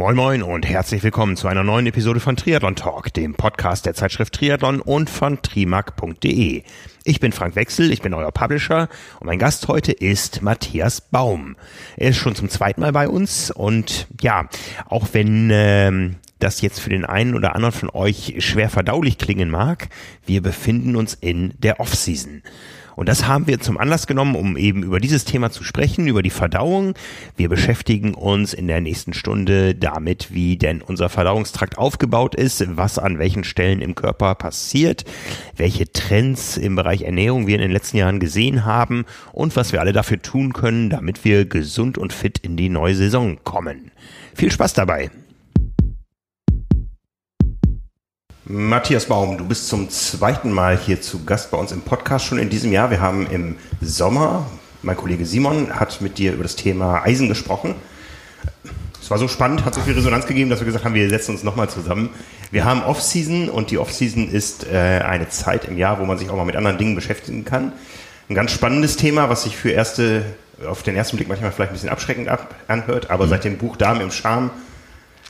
Moin Moin und herzlich willkommen zu einer neuen Episode von Triathlon Talk, dem Podcast der Zeitschrift Triathlon und von trimark.de. Ich bin Frank Wechsel, ich bin euer Publisher und mein Gast heute ist Matthias Baum. Er ist schon zum zweiten Mal bei uns und ja, auch wenn ähm, das jetzt für den einen oder anderen von euch schwer verdaulich klingen mag, wir befinden uns in der Offseason. Und das haben wir zum Anlass genommen, um eben über dieses Thema zu sprechen, über die Verdauung. Wir beschäftigen uns in der nächsten Stunde damit, wie denn unser Verdauungstrakt aufgebaut ist, was an welchen Stellen im Körper passiert, welche Trends im Bereich Ernährung wir in den letzten Jahren gesehen haben und was wir alle dafür tun können, damit wir gesund und fit in die neue Saison kommen. Viel Spaß dabei! Matthias Baum, du bist zum zweiten Mal hier zu Gast bei uns im Podcast schon in diesem Jahr. Wir haben im Sommer, mein Kollege Simon hat mit dir über das Thema Eisen gesprochen. Es war so spannend, hat so viel Resonanz gegeben, dass wir gesagt haben, wir setzen uns nochmal zusammen. Wir haben Off-Season und die Off-Season ist äh, eine Zeit im Jahr, wo man sich auch mal mit anderen Dingen beschäftigen kann. Ein ganz spannendes Thema, was sich für erste, auf den ersten Blick manchmal vielleicht ein bisschen abschreckend ab, anhört, aber mhm. seit dem Buch Damen im Charme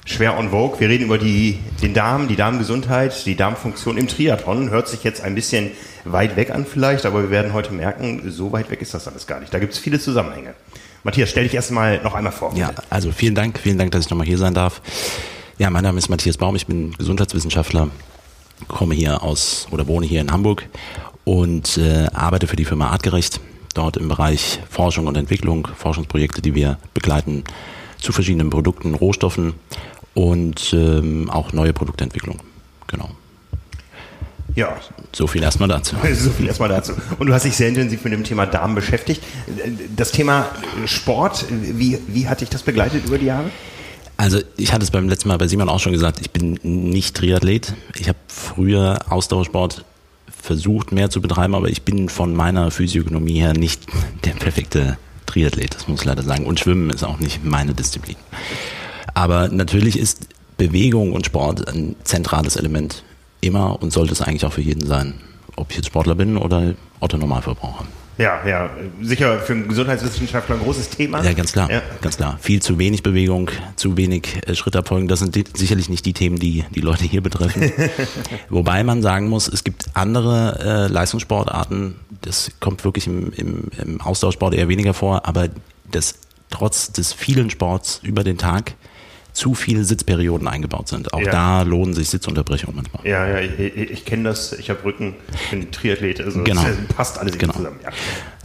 schwer on vogue. Wir reden über die, den Darm, die Darmgesundheit, die Darmfunktion im Triathlon. Hört sich jetzt ein bisschen weit weg an vielleicht, aber wir werden heute merken, so weit weg ist das alles gar nicht. Da gibt es viele Zusammenhänge. Matthias, stell dich erst mal noch einmal vor. Ja, also vielen Dank, vielen Dank, dass ich nochmal hier sein darf. Ja, mein Name ist Matthias Baum, ich bin Gesundheitswissenschaftler, komme hier aus oder wohne hier in Hamburg und äh, arbeite für die Firma Artgerecht, dort im Bereich Forschung und Entwicklung, Forschungsprojekte, die wir begleiten zu verschiedenen Produkten, Rohstoffen und ähm, auch neue Produktentwicklung. Genau. Ja. So viel erstmal dazu. So viel erstmal dazu. Und du hast dich sehr intensiv mit dem Thema Darm beschäftigt. Das Thema Sport, wie, wie hat dich das begleitet über die Jahre? Also ich hatte es beim letzten Mal bei Simon auch schon gesagt, ich bin nicht Triathlet. Ich habe früher Ausdauersport versucht mehr zu betreiben, aber ich bin von meiner Physiognomie her nicht der perfekte Triathlet, das muss ich leider sagen. Und Schwimmen ist auch nicht meine Disziplin. Aber natürlich ist Bewegung und Sport ein zentrales Element immer und sollte es eigentlich auch für jeden sein. Ob ich jetzt Sportler bin oder Otto Normalverbraucher. Ja, ja, sicher für einen Gesundheitswissenschaftler ein großes Thema. Ja, ganz klar, ja. ganz klar. Viel zu wenig Bewegung, zu wenig äh, Schrittabfolgen, das sind die, sicherlich nicht die Themen, die die Leute hier betreffen. Wobei man sagen muss, es gibt andere äh, Leistungssportarten, das kommt wirklich im, im, im Austauschsport eher weniger vor, aber das trotz des vielen Sports über den Tag zu viele Sitzperioden eingebaut sind. Auch ja. da lohnen sich Sitzunterbrechungen manchmal. Ja, ja, ich, ich kenne das. Ich habe Rücken, ich bin Triathlet, also genau. passt alles genau. zusammen. Ja.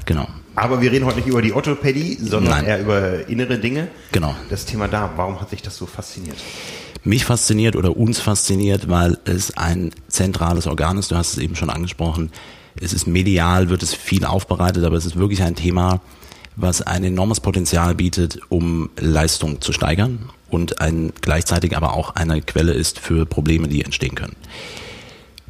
Genau. Aber wir reden heute nicht über die Orthopädie, sondern Nein. eher über innere Dinge. Genau. Das Thema Darm, warum hat sich das so fasziniert? Mich fasziniert oder uns fasziniert, weil es ein zentrales Organ ist. Du hast es eben schon angesprochen. Es ist medial, wird es viel aufbereitet, aber es ist wirklich ein Thema, was ein enormes Potenzial bietet, um Leistung zu steigern und ein, gleichzeitig aber auch eine Quelle ist für Probleme, die entstehen können.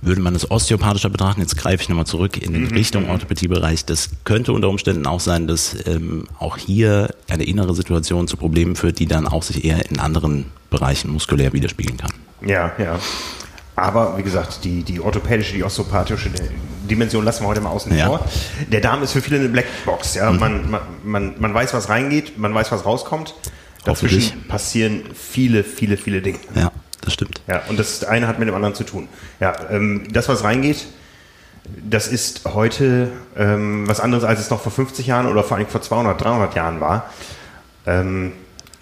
Würde man es osteopathischer betrachten, jetzt greife ich nochmal zurück in mhm. Richtung Orthopädiebereich, das könnte unter Umständen auch sein, dass ähm, auch hier eine innere Situation zu Problemen führt, die dann auch sich eher in anderen Bereichen muskulär widerspiegeln kann. Ja, ja. Aber wie gesagt, die, die orthopädische, die osteopathische Dimension lassen wir heute mal außen ja. vor. Der Darm ist für viele eine Blackbox. Ja? Mhm. Man, man, man, man weiß, was reingeht, man weiß, was rauskommt. Dazwischen passieren viele, viele, viele Dinge. Ja, das stimmt. Ja, und das eine hat mit dem anderen zu tun. Ja, ähm, das, was reingeht, das ist heute ähm, was anderes, als es noch vor 50 Jahren oder vor allem vor 200, 300 Jahren war. Ähm,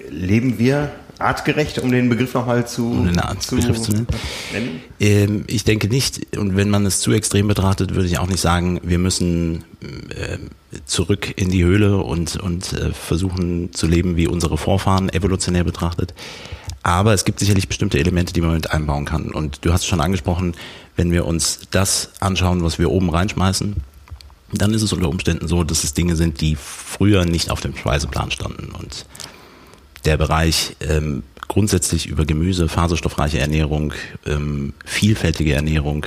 leben wir artgerecht, um den Begriff nochmal zu, um den zu, Begriff zu nennen? nennen? Ähm, ich denke nicht. Und wenn man es zu extrem betrachtet, würde ich auch nicht sagen, wir müssen äh, zurück in die Höhle und, und äh, versuchen zu leben wie unsere Vorfahren, evolutionär betrachtet. Aber es gibt sicherlich bestimmte Elemente, die man mit einbauen kann. Und du hast es schon angesprochen, wenn wir uns das anschauen, was wir oben reinschmeißen, dann ist es unter Umständen so, dass es Dinge sind, die früher nicht auf dem Speiseplan standen. Und der Bereich ähm, grundsätzlich über Gemüse, faserstoffreiche Ernährung, ähm, vielfältige Ernährung,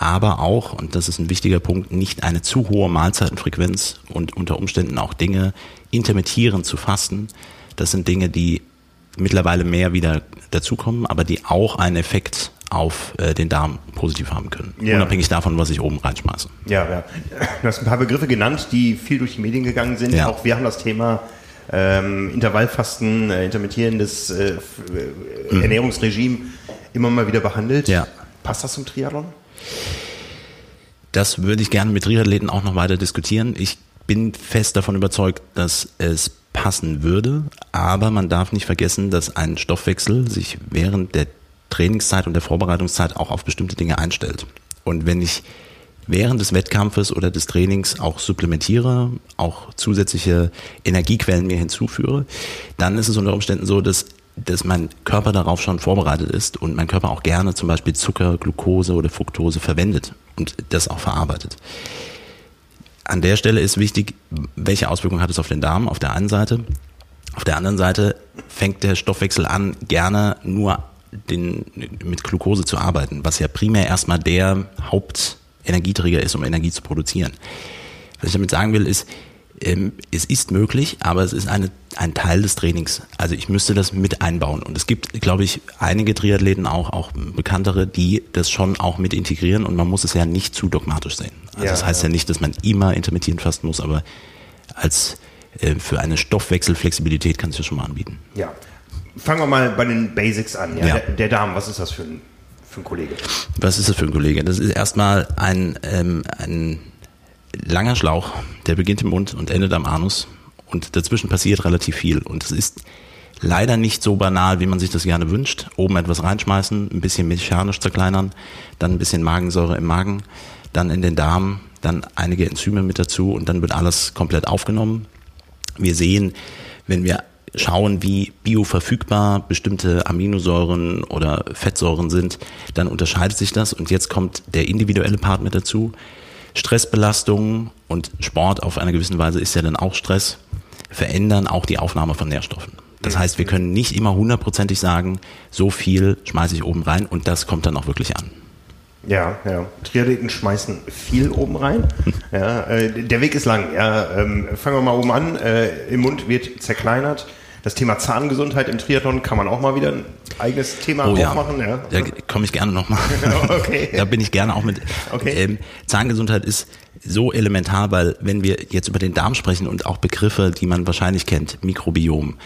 aber auch, und das ist ein wichtiger Punkt, nicht eine zu hohe Mahlzeitenfrequenz und unter Umständen auch Dinge intermittierend zu fasten. Das sind Dinge, die mittlerweile mehr wieder dazukommen, aber die auch einen Effekt auf äh, den Darm positiv haben können. Ja. Unabhängig davon, was ich oben reinschmeiße. Ja, ja. Du hast ein paar Begriffe genannt, die viel durch die Medien gegangen sind. Ja. Auch wir haben das Thema ähm, Intervallfasten, äh, intermittierendes äh, mhm. Ernährungsregime immer mal wieder behandelt. Ja. Passt das zum Triathlon? Das würde ich gerne mit Triathleten auch noch weiter diskutieren. Ich bin fest davon überzeugt, dass es passen würde, aber man darf nicht vergessen, dass ein Stoffwechsel sich während der Trainingszeit und der Vorbereitungszeit auch auf bestimmte Dinge einstellt. Und wenn ich während des Wettkampfes oder des Trainings auch supplementiere, auch zusätzliche Energiequellen mir hinzuführe, dann ist es unter Umständen so, dass dass mein Körper darauf schon vorbereitet ist und mein Körper auch gerne zum Beispiel Zucker, Glucose oder Fructose verwendet und das auch verarbeitet. An der Stelle ist wichtig, welche Auswirkungen hat es auf den Darm auf der einen Seite. Auf der anderen Seite fängt der Stoffwechsel an, gerne nur den, mit Glucose zu arbeiten, was ja primär erstmal der Hauptenergieträger ist, um Energie zu produzieren. Was ich damit sagen will, ist, ähm, es ist möglich, aber es ist eine, ein Teil des Trainings. Also ich müsste das mit einbauen. Und es gibt, glaube ich, einige Triathleten auch, auch bekanntere, die das schon auch mit integrieren und man muss es ja nicht zu dogmatisch sehen. Also ja, das heißt ja. ja nicht, dass man immer intermittierend fasten muss, aber als äh, für eine Stoffwechselflexibilität kann es ja schon mal anbieten. Ja. Fangen wir mal bei den Basics an. Ja. Der, der Darm, was ist das für ein, für ein Kollege? Was ist das für ein Kollege? Das ist erstmal ein, ähm, ein langer Schlauch, der beginnt im Mund und endet am Anus. Und dazwischen passiert relativ viel. Und es ist leider nicht so banal, wie man sich das gerne wünscht. Oben etwas reinschmeißen, ein bisschen mechanisch zerkleinern, dann ein bisschen Magensäure im Magen, dann in den Darm, dann einige Enzyme mit dazu und dann wird alles komplett aufgenommen. Wir sehen, wenn wir schauen, wie bioverfügbar bestimmte Aminosäuren oder Fettsäuren sind, dann unterscheidet sich das. Und jetzt kommt der individuelle Part mit dazu. Stressbelastungen und Sport auf eine gewisse Weise ist ja dann auch Stress, verändern auch die Aufnahme von Nährstoffen. Das heißt, wir können nicht immer hundertprozentig sagen, so viel schmeiße ich oben rein und das kommt dann auch wirklich an. Ja, ja. Triathleten schmeißen viel oben rein. Ja, äh, der Weg ist lang. Ja, ähm, fangen wir mal oben an. Äh, Im Mund wird zerkleinert. Das Thema Zahngesundheit im Triathlon kann man auch mal wieder ein eigenes Thema oh, aufmachen. Ja. Da komme ich gerne nochmal. okay. Da bin ich gerne auch mit. Okay. Ähm, Zahngesundheit ist so elementar, weil wenn wir jetzt über den Darm sprechen und auch Begriffe, die man wahrscheinlich kennt, Mikrobiom,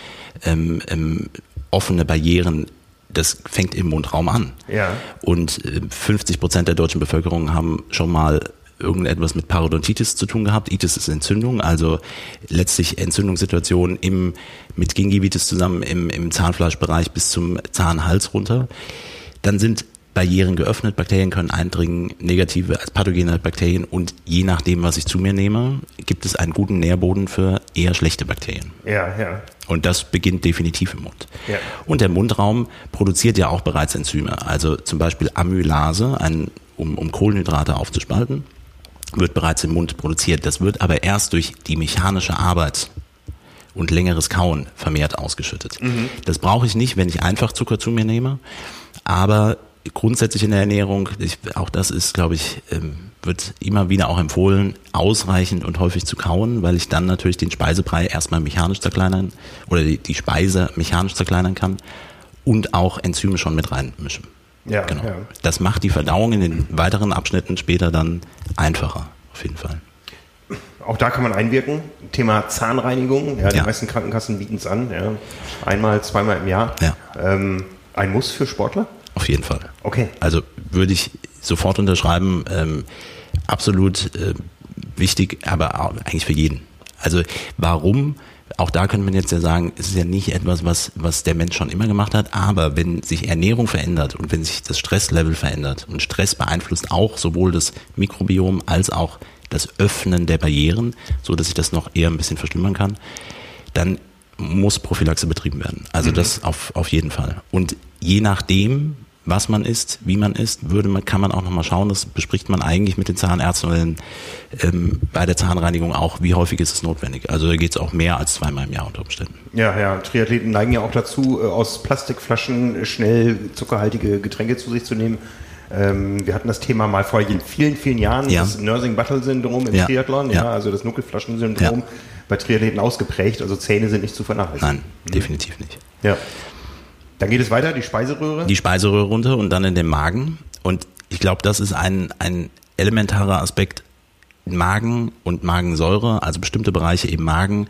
ähm, ähm, offene Barrieren, das fängt im Mundraum an. Ja. Und 50 äh, Prozent der deutschen Bevölkerung haben schon mal irgendetwas mit Parodontitis zu tun gehabt. Itis ist Entzündung, also letztlich Entzündungssituation im, mit Gingivitis zusammen im, im Zahnfleischbereich bis zum Zahnhals runter. Dann sind Barrieren geöffnet, Bakterien können eindringen, negative als pathogene Bakterien und je nachdem, was ich zu mir nehme, gibt es einen guten Nährboden für eher schlechte Bakterien. Ja, ja. Und das beginnt definitiv im Mund. Ja. Und der Mundraum produziert ja auch bereits Enzyme, also zum Beispiel Amylase, ein, um, um Kohlenhydrate aufzuspalten wird bereits im Mund produziert. Das wird aber erst durch die mechanische Arbeit und längeres Kauen vermehrt ausgeschüttet. Mhm. Das brauche ich nicht, wenn ich einfach Zucker zu mir nehme. Aber grundsätzlich in der Ernährung, ich, auch das ist, glaube ich, ähm, wird immer wieder auch empfohlen, ausreichend und häufig zu kauen, weil ich dann natürlich den Speisebrei erstmal mechanisch zerkleinern oder die, die Speise mechanisch zerkleinern kann und auch Enzyme schon mit reinmischen. Ja, genau. Ja. Das macht die Verdauung in den weiteren Abschnitten später dann einfacher, auf jeden Fall. Auch da kann man einwirken. Thema Zahnreinigung. Ja, die ja. meisten Krankenkassen bieten es an. Ja. Einmal, zweimal im Jahr. Ja. Ähm, ein Muss für Sportler? Auf jeden Fall. Okay. Also würde ich sofort unterschreiben. Ähm, absolut äh, wichtig, aber eigentlich für jeden. Also warum auch da könnte man jetzt ja sagen, es ist ja nicht etwas, was, was der Mensch schon immer gemacht hat, aber wenn sich Ernährung verändert und wenn sich das Stresslevel verändert und Stress beeinflusst auch sowohl das Mikrobiom als auch das Öffnen der Barrieren, so dass sich das noch eher ein bisschen verschlimmern kann, dann muss Prophylaxe betrieben werden. Also mhm. das auf, auf jeden Fall. Und je nachdem, was man isst, wie man isst, würde man, kann man auch nochmal schauen, das bespricht man eigentlich mit den Zahnärzten oder den, ähm, bei der Zahnreinigung auch, wie häufig ist es notwendig. Also da geht es auch mehr als zweimal im Jahr unter Umständen. Ja, ja, Triathleten neigen ja auch dazu, äh, aus Plastikflaschen schnell zuckerhaltige Getränke zu sich zu nehmen. Ähm, wir hatten das Thema mal vor vielen, vielen Jahren, ja. das Nursing-Battle-Syndrom im ja. Triathlon, ja, also das Nuckelflaschen-Syndrom bei Triathleten ausgeprägt, also Zähne sind nicht zu vernachlässigen. Nein, definitiv nicht. Ja. Dann geht es weiter, die Speiseröhre? Die Speiseröhre runter und dann in den Magen. Und ich glaube, das ist ein, ein elementarer Aspekt. Magen und Magensäure, also bestimmte Bereiche im Magen,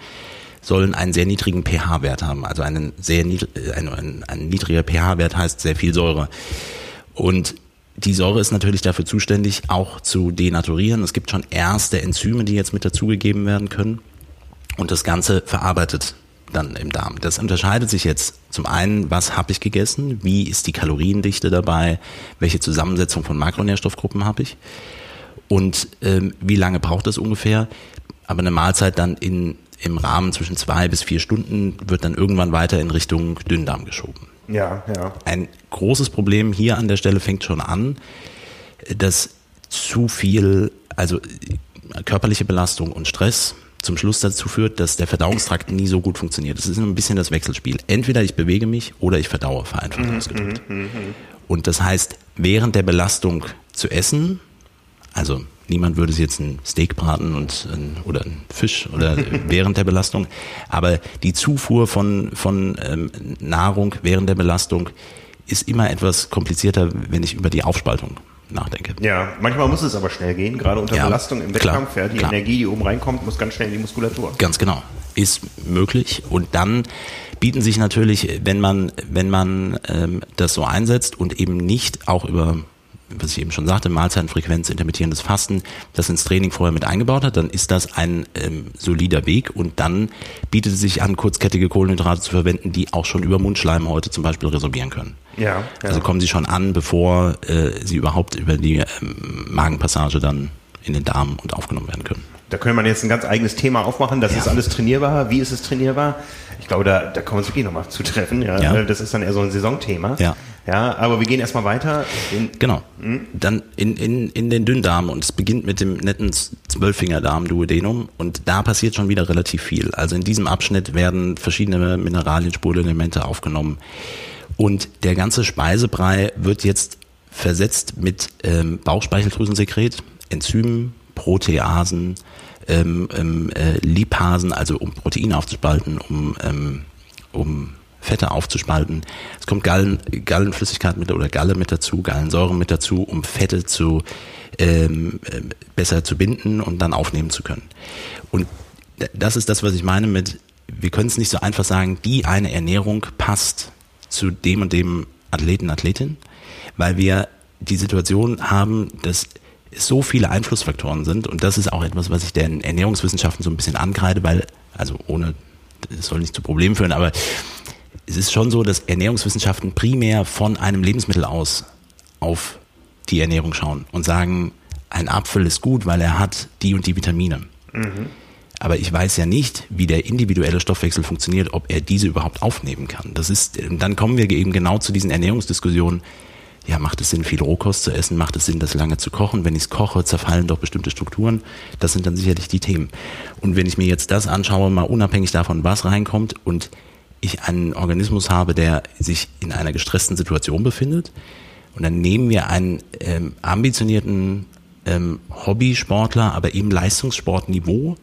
sollen einen sehr niedrigen pH-Wert haben. Also einen sehr äh, ein, ein, ein niedriger pH-Wert heißt sehr viel Säure. Und die Säure ist natürlich dafür zuständig, auch zu denaturieren. Es gibt schon erste Enzyme, die jetzt mit dazugegeben werden können. Und das Ganze verarbeitet dann im Darm. Das unterscheidet sich jetzt zum einen, was habe ich gegessen, wie ist die Kaloriendichte dabei, welche Zusammensetzung von Makronährstoffgruppen habe ich und ähm, wie lange braucht das ungefähr. Aber eine Mahlzeit dann in, im Rahmen zwischen zwei bis vier Stunden wird dann irgendwann weiter in Richtung Dünndarm geschoben. Ja, ja. Ein großes Problem hier an der Stelle fängt schon an, dass zu viel, also körperliche Belastung und Stress zum Schluss dazu führt, dass der Verdauungstrakt nie so gut funktioniert. Das ist ein bisschen das Wechselspiel. Entweder ich bewege mich oder ich verdaue, vereinfacht mhm, ausgedrückt. Mhm, mhm. Und das heißt, während der Belastung zu essen, also niemand würde sich jetzt ein Steak braten und oder ein Fisch oder während der Belastung, aber die Zufuhr von von ähm, Nahrung während der Belastung ist immer etwas komplizierter, wenn ich über die Aufspaltung nachdenke. Ja, manchmal muss es aber schnell gehen, gerade unter ja, Belastung im Wettkampf. Ja, die klar. Energie, die oben reinkommt, muss ganz schnell in die Muskulatur. Ganz genau. Ist möglich. Und dann bieten sich natürlich, wenn man, wenn man ähm, das so einsetzt und eben nicht auch über was ich eben schon sagte, Mahlzeitenfrequenz, intermittierendes Fasten, das ins Training vorher mit eingebaut hat, dann ist das ein ähm, solider Weg und dann bietet es sich an, kurzkettige Kohlenhydrate zu verwenden, die auch schon über Mundschleimhäute zum Beispiel resorbieren können. Ja, ja. Also kommen sie schon an, bevor äh, sie überhaupt über die ähm, Magenpassage dann in den Darm und aufgenommen werden können. Da könnte man jetzt ein ganz eigenes Thema aufmachen. Das ja. ist alles trainierbar. Wie ist es trainierbar? Ich glaube, da, da kommen wir uns wirklich nochmal zu treffen. Ja? ja. Das ist dann eher so ein Saisonthema. Ja. Ja, aber wir gehen erstmal weiter. In, genau. Hm? Dann in, in, in den Dünndarm und es beginnt mit dem netten Zwölffingerdarm Duodenum und da passiert schon wieder relativ viel. Also in diesem Abschnitt werden verschiedene Mineralien, Spurenelemente aufgenommen und der ganze Speisebrei wird jetzt versetzt mit ähm, Bauchspeicheldrüsensekret, Enzymen, Proteasen, ähm, ähm, äh, Lipasen, also um Proteine aufzuspalten, um, ähm, um Fette aufzuspalten. Es kommt Gallen, Gallenflüssigkeit mit oder Galle mit dazu, Gallensäure mit dazu, um Fette zu ähm, äh, besser zu binden und dann aufnehmen zu können. Und das ist das, was ich meine mit, wir können es nicht so einfach sagen, die eine Ernährung passt zu dem und dem Athleten, Athletin, weil wir die Situation haben, dass es so viele Einflussfaktoren sind und das ist auch etwas, was ich den Ernährungswissenschaften so ein bisschen angreide, weil, also ohne, es soll nicht zu Problemen führen, aber es ist schon so, dass Ernährungswissenschaften primär von einem Lebensmittel aus auf die Ernährung schauen und sagen, ein Apfel ist gut, weil er hat die und die Vitamine. Mhm. Aber ich weiß ja nicht, wie der individuelle Stoffwechsel funktioniert, ob er diese überhaupt aufnehmen kann. Das ist, dann kommen wir eben genau zu diesen Ernährungsdiskussionen. Ja, macht es Sinn, viel Rohkost zu essen? Macht es Sinn, das lange zu kochen? Wenn ich es koche, zerfallen doch bestimmte Strukturen. Das sind dann sicherlich die Themen. Und wenn ich mir jetzt das anschaue, mal unabhängig davon, was reinkommt und ich einen Organismus habe, der sich in einer gestressten Situation befindet, und dann nehmen wir einen ähm, ambitionierten ähm, Hobbysportler, aber eben Leistungssportniveau,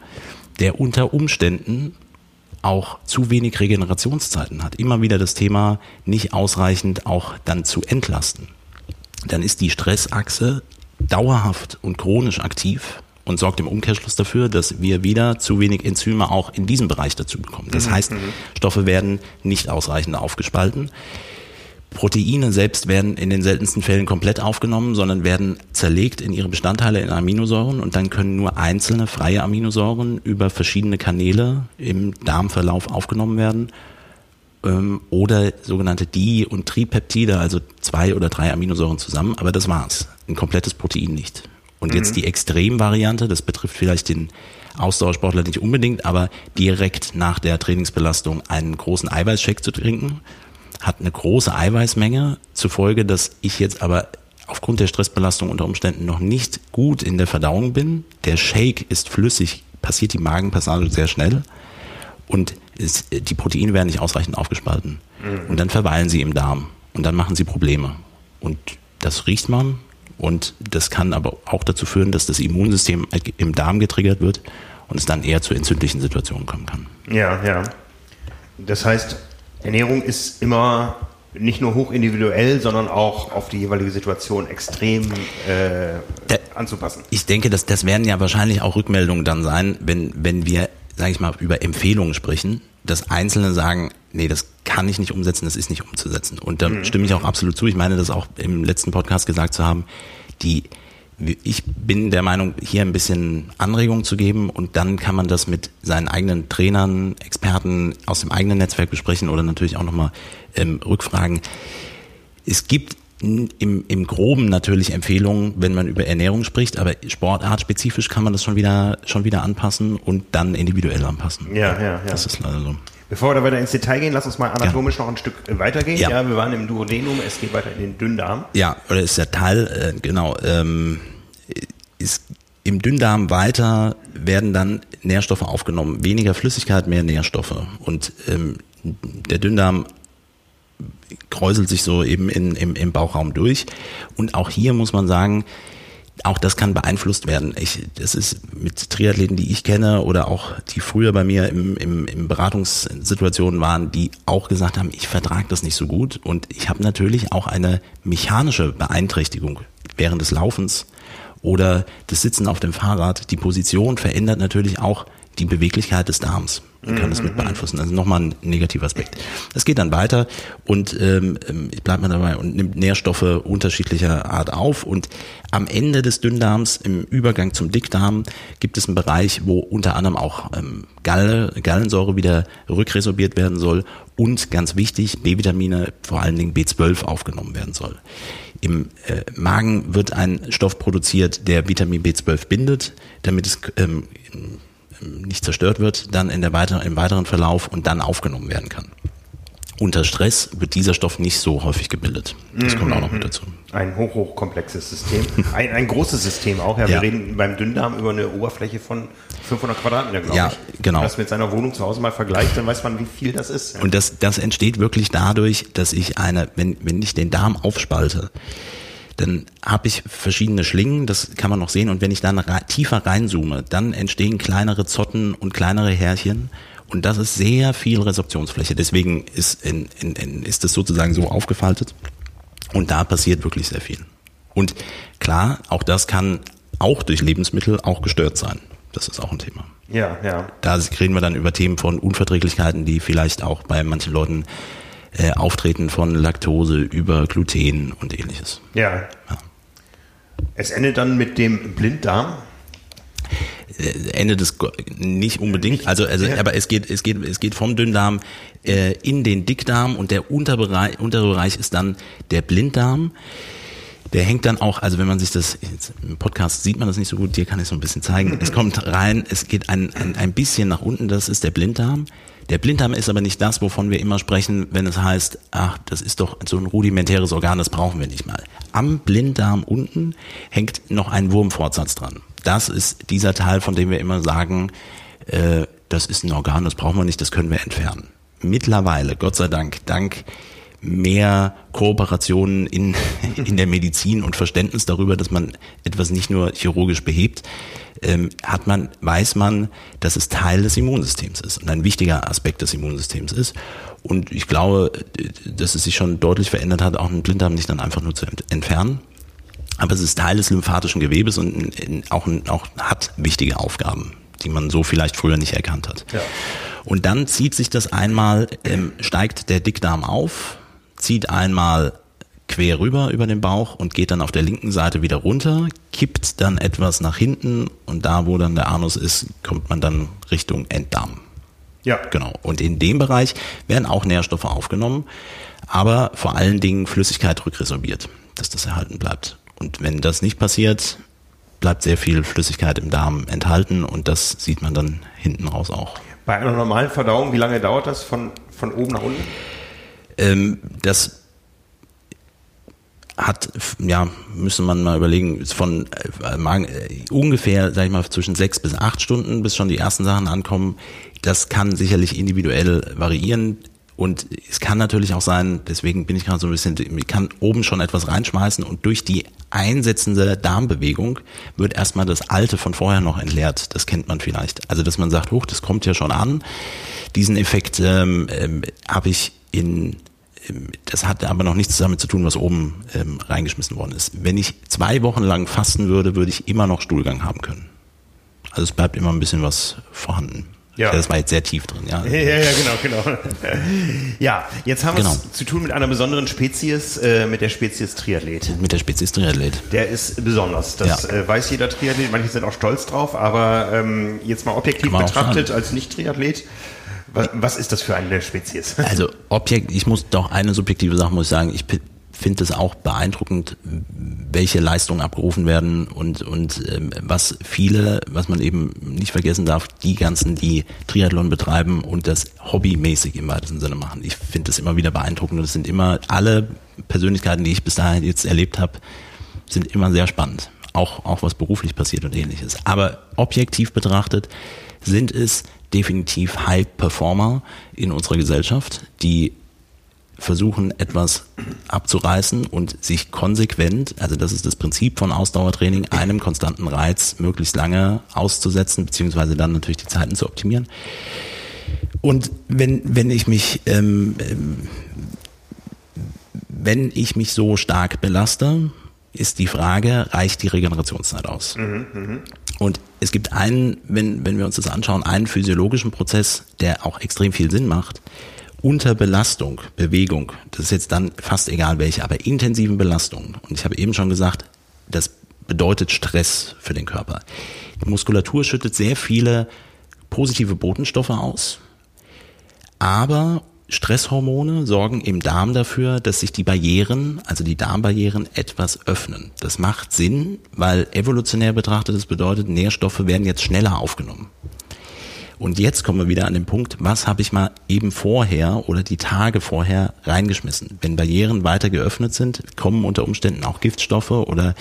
der unter Umständen auch zu wenig Regenerationszeiten hat. Immer wieder das Thema nicht ausreichend auch dann zu entlasten. Dann ist die Stressachse dauerhaft und chronisch aktiv und sorgt im Umkehrschluss dafür, dass wir wieder zu wenig Enzyme auch in diesem Bereich dazu bekommen. Das mhm. heißt. Stoffe werden nicht ausreichend aufgespalten. Proteine selbst werden in den seltensten Fällen komplett aufgenommen, sondern werden zerlegt in ihre Bestandteile in Aminosäuren und dann können nur einzelne freie Aminosäuren über verschiedene Kanäle im Darmverlauf aufgenommen werden ähm, oder sogenannte Di- und Tripeptide, also zwei oder drei Aminosäuren zusammen, aber das war's. Ein komplettes Protein nicht. Und mhm. jetzt die Extremvariante, das betrifft vielleicht den Ausdauersportler nicht unbedingt, aber direkt nach der Trainingsbelastung einen großen Eiweißshake zu trinken, hat eine große Eiweißmenge, zufolge, dass ich jetzt aber aufgrund der Stressbelastung unter Umständen noch nicht gut in der Verdauung bin. Der Shake ist flüssig, passiert die Magenpassage sehr schnell und ist, die Proteine werden nicht ausreichend aufgespalten. Mhm. Und dann verweilen sie im Darm und dann machen sie Probleme. Und das riecht man und das kann aber auch dazu führen, dass das Immunsystem im Darm getriggert wird und es dann eher zu entzündlichen Situationen kommen kann. Ja, ja. Das heißt, Ernährung ist immer nicht nur hochindividuell, sondern auch auf die jeweilige Situation extrem äh, da, anzupassen. Ich denke, dass das werden ja wahrscheinlich auch Rückmeldungen dann sein, wenn wenn wir sage ich mal, über Empfehlungen sprechen, dass Einzelne sagen, nee, das kann ich nicht umsetzen, das ist nicht umzusetzen. Und da mhm. stimme ich auch absolut zu. Ich meine, das auch im letzten Podcast gesagt zu haben, die ich bin der Meinung, hier ein bisschen Anregung zu geben und dann kann man das mit seinen eigenen Trainern, Experten aus dem eigenen Netzwerk besprechen oder natürlich auch nochmal ähm, rückfragen. Es gibt im, im Groben natürlich Empfehlungen, wenn man über Ernährung spricht, aber sportartspezifisch kann man das schon wieder, schon wieder anpassen und dann individuell anpassen. Ja, ja, ja. Das ist leider so. Bevor wir da weiter ist Detail gehen, lass uns mal anatomisch ja. noch ein Stück äh, weitergehen. Ja. ja. wir waren im Duodenum, es geht weiter in den Dünndarm. Ja, oder ist der Teil, äh, genau, ähm, ist im Dünndarm weiter werden dann Nährstoffe aufgenommen. Weniger Flüssigkeit, mehr Nährstoffe. Und ähm, der Dünndarm kräuselt sich so eben in, im, im Bauchraum durch. Und auch hier muss man sagen, auch das kann beeinflusst werden. Ich, das ist mit Triathleten, die ich kenne oder auch die früher bei mir im, im, im Beratungssituationen waren, die auch gesagt haben, ich vertrage das nicht so gut und ich habe natürlich auch eine mechanische Beeinträchtigung während des Laufens oder das Sitzen auf dem Fahrrad. Die Position verändert natürlich auch die Beweglichkeit des Darms. Man kann das mit beeinflussen. Also nochmal ein negativer Aspekt. Es geht dann weiter und ähm, ähm bleibt man dabei und nimmt Nährstoffe unterschiedlicher Art auf. Und am Ende des Dünndarms, im Übergang zum Dickdarm, gibt es einen Bereich, wo unter anderem auch ähm, Galle, Gallensäure wieder rückresorbiert werden soll und ganz wichtig, B-Vitamine, vor allen Dingen B12 aufgenommen werden soll. Im äh, Magen wird ein Stoff produziert, der Vitamin B12 bindet, damit es ähm, nicht zerstört wird, dann in der weiteren, im weiteren Verlauf und dann aufgenommen werden kann. Unter Stress wird dieser Stoff nicht so häufig gebildet. Das kommt auch noch mit dazu. Ein hoch, hochkomplexes System. Ein, ein großes System auch. Ja, wir ja. reden beim Dünndarm über eine Oberfläche von 500 Quadratmeter, glaube ja, ich. genau. Wenn man das mit seiner Wohnung zu Hause mal vergleicht, dann weiß man, wie viel das ist. Ja. Und das, das entsteht wirklich dadurch, dass ich eine, wenn, wenn ich den Darm aufspalte, dann habe ich verschiedene Schlingen, das kann man noch sehen. Und wenn ich dann tiefer reinzoome, dann entstehen kleinere Zotten und kleinere Härchen. Und das ist sehr viel Resorptionsfläche. Deswegen ist, in, in, in, ist das sozusagen so aufgefaltet. Und da passiert wirklich sehr viel. Und klar, auch das kann auch durch Lebensmittel auch gestört sein. Das ist auch ein Thema. Ja, ja. Da reden wir dann über Themen von Unverträglichkeiten, die vielleicht auch bei manchen Leuten äh, Auftreten von Laktose über Gluten und ähnliches. Ja. ja. Es endet dann mit dem Blinddarm. Äh, endet es nicht unbedingt, also, also ja. aber es geht, es geht, es geht vom Dünndarm äh, in den Dickdarm und der Unterbereich, untere Bereich ist dann der Blinddarm. Der hängt dann auch, also wenn man sich das, im Podcast sieht man das nicht so gut, dir kann ich so ein bisschen zeigen. Es kommt rein, es geht ein, ein, ein bisschen nach unten, das ist der Blinddarm. Der Blinddarm ist aber nicht das, wovon wir immer sprechen, wenn es heißt, ach, das ist doch so ein rudimentäres Organ, das brauchen wir nicht mal. Am Blinddarm unten hängt noch ein Wurmfortsatz dran. Das ist dieser Teil, von dem wir immer sagen, äh, das ist ein Organ, das brauchen wir nicht, das können wir entfernen. Mittlerweile, Gott sei Dank, dank mehr Kooperationen in, in der Medizin und Verständnis darüber, dass man etwas nicht nur chirurgisch behebt, ähm, hat man, weiß man, dass es Teil des Immunsystems ist und ein wichtiger Aspekt des Immunsystems ist. Und ich glaube, dass es sich schon deutlich verändert hat, auch einen Blinddarm nicht dann einfach nur zu entfernen. Aber es ist Teil des lymphatischen Gewebes und auch, auch hat wichtige Aufgaben, die man so vielleicht früher nicht erkannt hat. Ja. Und dann zieht sich das einmal, ähm, steigt der Dickdarm auf, zieht einmal quer rüber über den Bauch und geht dann auf der linken Seite wieder runter, kippt dann etwas nach hinten und da, wo dann der Anus ist, kommt man dann Richtung Enddarm. Ja. Genau. Und in dem Bereich werden auch Nährstoffe aufgenommen, aber vor allen Dingen Flüssigkeit rückresorbiert, dass das erhalten bleibt. Und wenn das nicht passiert, bleibt sehr viel Flüssigkeit im Darm enthalten und das sieht man dann hinten raus auch. Bei einer normalen Verdauung, wie lange dauert das von, von oben nach unten? Ähm, das hat, ja, müsste man mal überlegen, von äh, äh, ungefähr, sag ich mal, zwischen sechs bis acht Stunden, bis schon die ersten Sachen ankommen. Das kann sicherlich individuell variieren. Und es kann natürlich auch sein, deswegen bin ich gerade so ein bisschen, ich kann oben schon etwas reinschmeißen und durch die einsetzende Darmbewegung wird erstmal das Alte von vorher noch entleert. Das kennt man vielleicht. Also, dass man sagt, hoch, das kommt ja schon an. Diesen Effekt ähm, ähm, habe ich in das hat aber noch nichts damit zu tun, was oben ähm, reingeschmissen worden ist. Wenn ich zwei Wochen lang fasten würde, würde ich immer noch Stuhlgang haben können. Also es bleibt immer ein bisschen was vorhanden. Ja. Das war jetzt sehr tief drin, ja. Ja, ja, genau, genau. Ja, jetzt haben wir genau. es zu tun mit einer besonderen Spezies, äh, mit der Spezies Triathlet. Mit der Spezies Triathlet. Der ist besonders. Das ja. äh, weiß jeder Triathlet. Manche sind auch stolz drauf, aber ähm, jetzt mal objektiv betrachtet als Nicht-Triathlet. Was, was ist das für eine Spezies? Also Objekt, ich muss doch eine subjektive Sache muss ich sagen, ich finde es auch beeindruckend, welche Leistungen abgerufen werden und, und ähm, was viele, was man eben nicht vergessen darf, die ganzen, die Triathlon betreiben und das hobbymäßig im weitesten Sinne machen. Ich finde es immer wieder beeindruckend und es sind immer alle Persönlichkeiten, die ich bis dahin jetzt erlebt habe, sind immer sehr spannend. Auch, auch was beruflich passiert und ähnliches. Aber objektiv betrachtet sind es definitiv High Performer in unserer Gesellschaft, die versuchen, etwas abzureißen und sich konsequent, also das ist das Prinzip von Ausdauertraining, einem konstanten Reiz möglichst lange auszusetzen, beziehungsweise dann natürlich die Zeiten zu optimieren. Und wenn, wenn ich mich, ähm, ähm, wenn ich mich so stark belaste, ist die Frage, reicht die Regenerationszeit aus? Mhm, mh. Und es gibt einen, wenn, wenn wir uns das anschauen, einen physiologischen Prozess, der auch extrem viel Sinn macht unter Belastung, Bewegung, das ist jetzt dann fast egal welche, aber intensiven Belastungen. Und ich habe eben schon gesagt, das bedeutet Stress für den Körper. Die Muskulatur schüttet sehr viele positive Botenstoffe aus, aber Stresshormone sorgen im Darm dafür, dass sich die Barrieren, also die Darmbarrieren, etwas öffnen. Das macht Sinn, weil evolutionär betrachtet, das bedeutet, Nährstoffe werden jetzt schneller aufgenommen. Und jetzt kommen wir wieder an den Punkt, was habe ich mal eben vorher oder die Tage vorher reingeschmissen? Wenn Barrieren weiter geöffnet sind, kommen unter Umständen auch Giftstoffe oder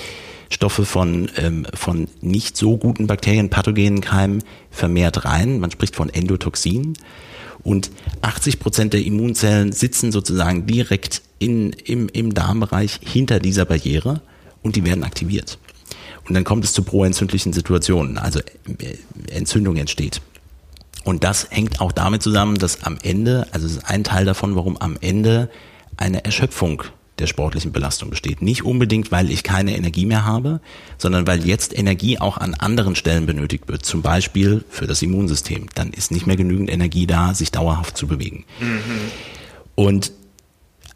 Stoffe von, ähm, von nicht so guten Bakterien, pathogenen Keimen vermehrt rein. Man spricht von Endotoxin. Und 80 Prozent der Immunzellen sitzen sozusagen direkt in, im, im Darmbereich hinter dieser Barriere und die werden aktiviert. Und dann kommt es zu proentzündlichen Situationen, also äh, Entzündung entsteht. Und das hängt auch damit zusammen, dass am Ende, also es ist ein Teil davon, warum am Ende eine Erschöpfung der sportlichen Belastung besteht. Nicht unbedingt, weil ich keine Energie mehr habe, sondern weil jetzt Energie auch an anderen Stellen benötigt wird. Zum Beispiel für das Immunsystem. Dann ist nicht mehr genügend Energie da, sich dauerhaft zu bewegen. Mhm. Und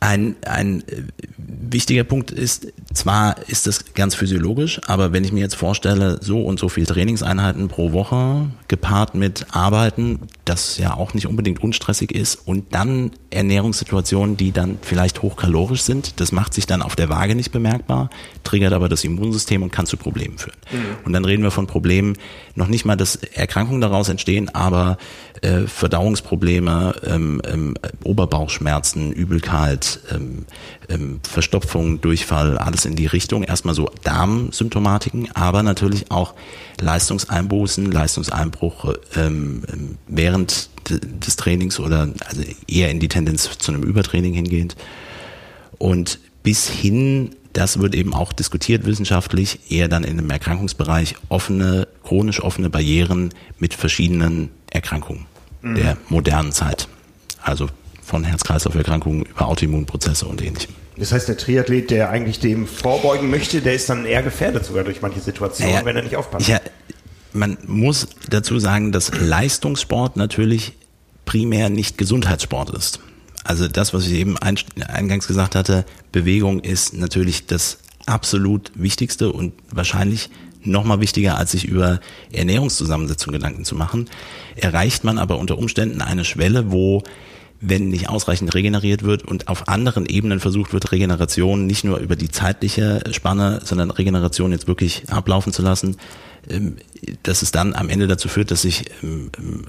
ein, ein äh, wichtiger Punkt ist, zwar ist das ganz physiologisch, aber wenn ich mir jetzt vorstelle, so und so viel Trainingseinheiten pro Woche gepaart mit Arbeiten, das ja auch nicht unbedingt unstressig ist und dann Ernährungssituationen, die dann vielleicht hochkalorisch sind, das macht sich dann auf der Waage nicht bemerkbar, triggert aber das Immunsystem und kann zu Problemen führen. Mhm. Und dann reden wir von Problemen, noch nicht mal, dass Erkrankungen daraus entstehen, aber äh, Verdauungsprobleme, ähm, ähm, Oberbauchschmerzen, Übelkeit, ähm, ähm, Verstopfung, Durchfall, alles in die Richtung. Erstmal so Darmsymptomatiken, aber natürlich auch Leistungseinbußen, Leistungseinbruch ähm, ähm während des Trainings oder also eher in die Tendenz zu einem Übertraining hingehend. Und bis hin, das wird eben auch diskutiert wissenschaftlich, eher dann in einem Erkrankungsbereich offene, chronisch offene Barrieren mit verschiedenen Erkrankungen mhm. der modernen Zeit. Also von Herz-Kreislauf-Erkrankungen über Autoimmunprozesse und ähnlichem. Das heißt, der Triathlet, der eigentlich dem vorbeugen möchte, der ist dann eher gefährdet sogar durch manche Situationen, ja, wenn er nicht aufpasst. Ja, man muss dazu sagen, dass Leistungssport natürlich primär nicht Gesundheitssport ist. Also das, was ich eben eingangs gesagt hatte, Bewegung ist natürlich das absolut Wichtigste und wahrscheinlich noch mal wichtiger, als sich über Ernährungszusammensetzung Gedanken zu machen. Erreicht man aber unter Umständen eine Schwelle, wo wenn nicht ausreichend regeneriert wird und auf anderen Ebenen versucht wird, Regeneration nicht nur über die zeitliche Spanne, sondern Regeneration jetzt wirklich ablaufen zu lassen, dass es dann am Ende dazu führt, dass ich ähm, ähm,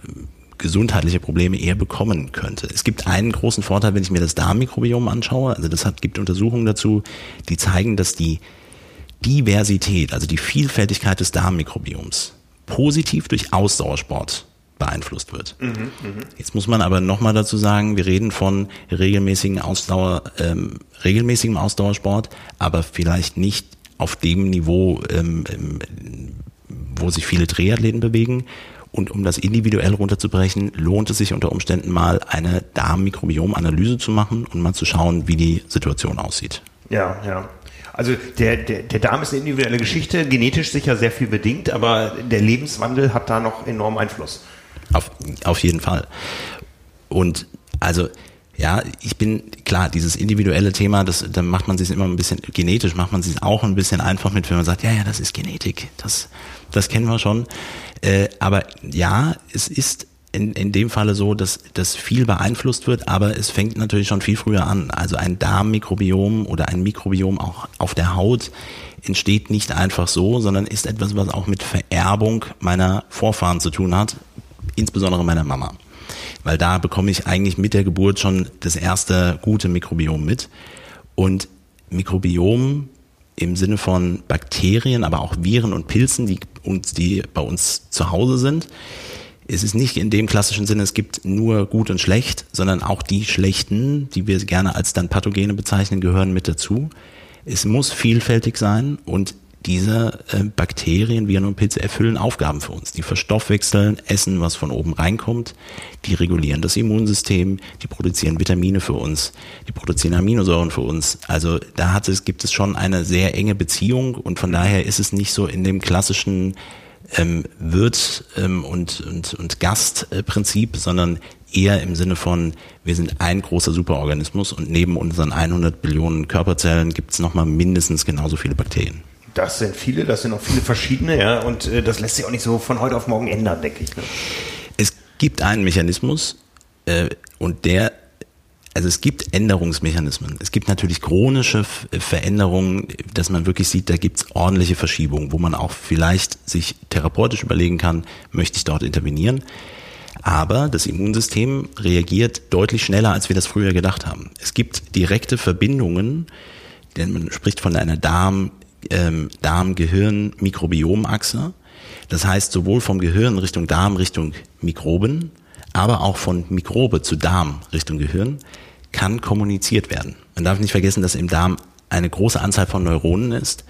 gesundheitliche Probleme eher bekommen könnte. Es gibt einen großen Vorteil, wenn ich mir das Darmmikrobiom anschaue. Also das hat, gibt Untersuchungen dazu, die zeigen, dass die Diversität, also die Vielfältigkeit des Darmmikrobioms, positiv durch Ausdauersport beeinflusst wird. Mhm, mh. Jetzt muss man aber nochmal dazu sagen, wir reden von regelmäßigen Ausdauer, ähm, regelmäßigem Ausdauersport, aber vielleicht nicht auf dem Niveau, ähm, ähm, wo sich viele Triathleten bewegen. Und um das individuell runterzubrechen, lohnt es sich unter Umständen mal eine Darmmikrobiom-Analyse zu machen und mal zu schauen, wie die Situation aussieht. Ja, ja. Also der, der, der Darm ist eine individuelle Geschichte, genetisch sicher sehr viel bedingt, aber der Lebenswandel hat da noch enormen Einfluss. Auf, auf jeden Fall. Und also ja, ich bin klar, dieses individuelle Thema, das, da macht man sich immer ein bisschen genetisch, macht man sich auch ein bisschen einfach mit, wenn man sagt, ja, ja, das ist Genetik, das, das kennen wir schon. Äh, aber ja, es ist in, in dem Falle so, dass das viel beeinflusst wird, aber es fängt natürlich schon viel früher an. Also ein Darmmikrobiom oder ein Mikrobiom auch auf der Haut entsteht nicht einfach so, sondern ist etwas, was auch mit Vererbung meiner Vorfahren zu tun hat, insbesondere meiner Mama weil da bekomme ich eigentlich mit der Geburt schon das erste gute Mikrobiom mit. Und Mikrobiom im Sinne von Bakterien, aber auch Viren und Pilzen, die uns, die bei uns zu Hause sind. Es ist nicht in dem klassischen Sinne, es gibt nur gut und schlecht, sondern auch die schlechten, die wir gerne als dann Pathogene bezeichnen, gehören mit dazu. Es muss vielfältig sein und diese äh, Bakterien, Viren und Pilze erfüllen Aufgaben für uns. Die verstoffwechseln, essen, was von oben reinkommt, die regulieren das Immunsystem, die produzieren Vitamine für uns, die produzieren Aminosäuren für uns. Also da hat es, gibt es schon eine sehr enge Beziehung und von daher ist es nicht so in dem klassischen ähm, Wirt ähm, und, und, und Gastprinzip, sondern eher im Sinne von, wir sind ein großer Superorganismus und neben unseren 100 Billionen Körperzellen gibt es nochmal mindestens genauso viele Bakterien. Das sind viele, das sind auch viele verschiedene, ja, und äh, das lässt sich auch nicht so von heute auf morgen ändern, denke ich. Ne? Es gibt einen Mechanismus äh, und der, also es gibt Änderungsmechanismen. Es gibt natürlich chronische Veränderungen, dass man wirklich sieht, da gibt es ordentliche Verschiebungen, wo man auch vielleicht sich therapeutisch überlegen kann, möchte ich dort intervenieren. Aber das Immunsystem reagiert deutlich schneller, als wir das früher gedacht haben. Es gibt direkte Verbindungen, denn man spricht von einer Darm- ähm, Darm-Gehirn-Mikrobiomachse. Das heißt, sowohl vom Gehirn Richtung Darm Richtung Mikroben, aber auch von Mikrobe zu Darm Richtung Gehirn kann kommuniziert werden. Man darf nicht vergessen, dass im Darm eine große Anzahl von Neuronen ist,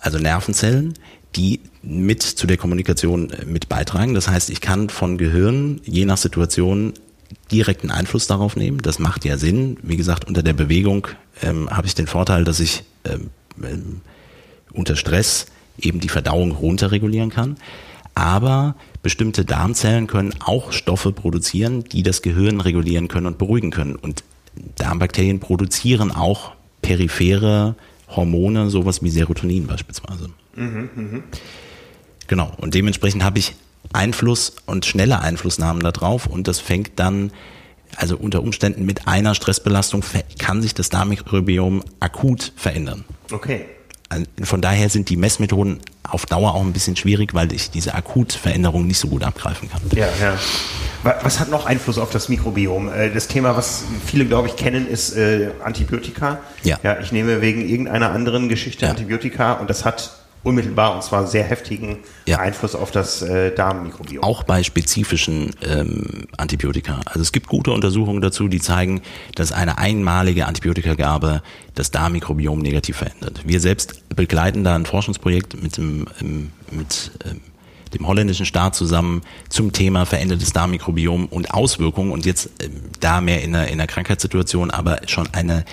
also Nervenzellen, die mit zu der Kommunikation äh, mit beitragen. Das heißt, ich kann von Gehirn je nach Situation direkten Einfluss darauf nehmen. Das macht ja Sinn. Wie gesagt, unter der Bewegung ähm, habe ich den Vorteil, dass ich ähm, ähm unter Stress eben die Verdauung runterregulieren kann. Aber bestimmte Darmzellen können auch Stoffe produzieren, die das Gehirn regulieren können und beruhigen können. Und Darmbakterien produzieren auch periphere Hormone, sowas wie Serotonin beispielsweise. Mhm, mh. Genau. Und dementsprechend habe ich Einfluss und schnelle Einflussnahmen darauf und das fängt dann, also unter Umständen mit einer Stressbelastung kann sich das Darmmikrobiom akut verändern. Okay. Von daher sind die Messmethoden auf Dauer auch ein bisschen schwierig, weil ich diese Akutveränderung nicht so gut abgreifen kann. Ja, ja. Was hat noch Einfluss auf das Mikrobiom? Äh, das Thema, was viele, glaube ich, kennen, ist äh, Antibiotika. Ja. ja. Ich nehme wegen irgendeiner anderen Geschichte ja. Antibiotika und das hat unmittelbar und zwar sehr heftigen ja. Einfluss auf das äh, Darmmikrobiom. Auch bei spezifischen ähm, Antibiotika. Also es gibt gute Untersuchungen dazu, die zeigen, dass eine einmalige Antibiotikagabe das Darmmikrobiom negativ verändert. Wir selbst begleiten da ein Forschungsprojekt mit dem, ähm, mit ähm, dem holländischen Staat zusammen zum Thema verändertes Darmmikrobiom und Auswirkungen und jetzt äh, da mehr in einer, in einer Krankheitssituation, aber schon eine,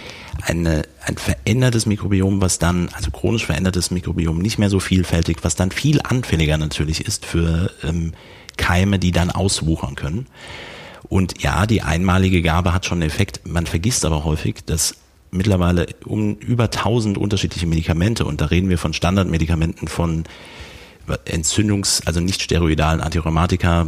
eine, ein verändertes Mikrobiom, was dann, also chronisch verändertes Mikrobiom, nicht mehr so vielfältig, was dann viel anfälliger natürlich ist für ähm, Keime, die dann auswuchern können. Und ja, die einmalige Gabe hat schon einen Effekt. Man vergisst aber häufig, dass mittlerweile um über 1000 unterschiedliche Medikamente, und da reden wir von Standardmedikamenten von Entzündungs-, also nicht steroidalen Antirheumatika,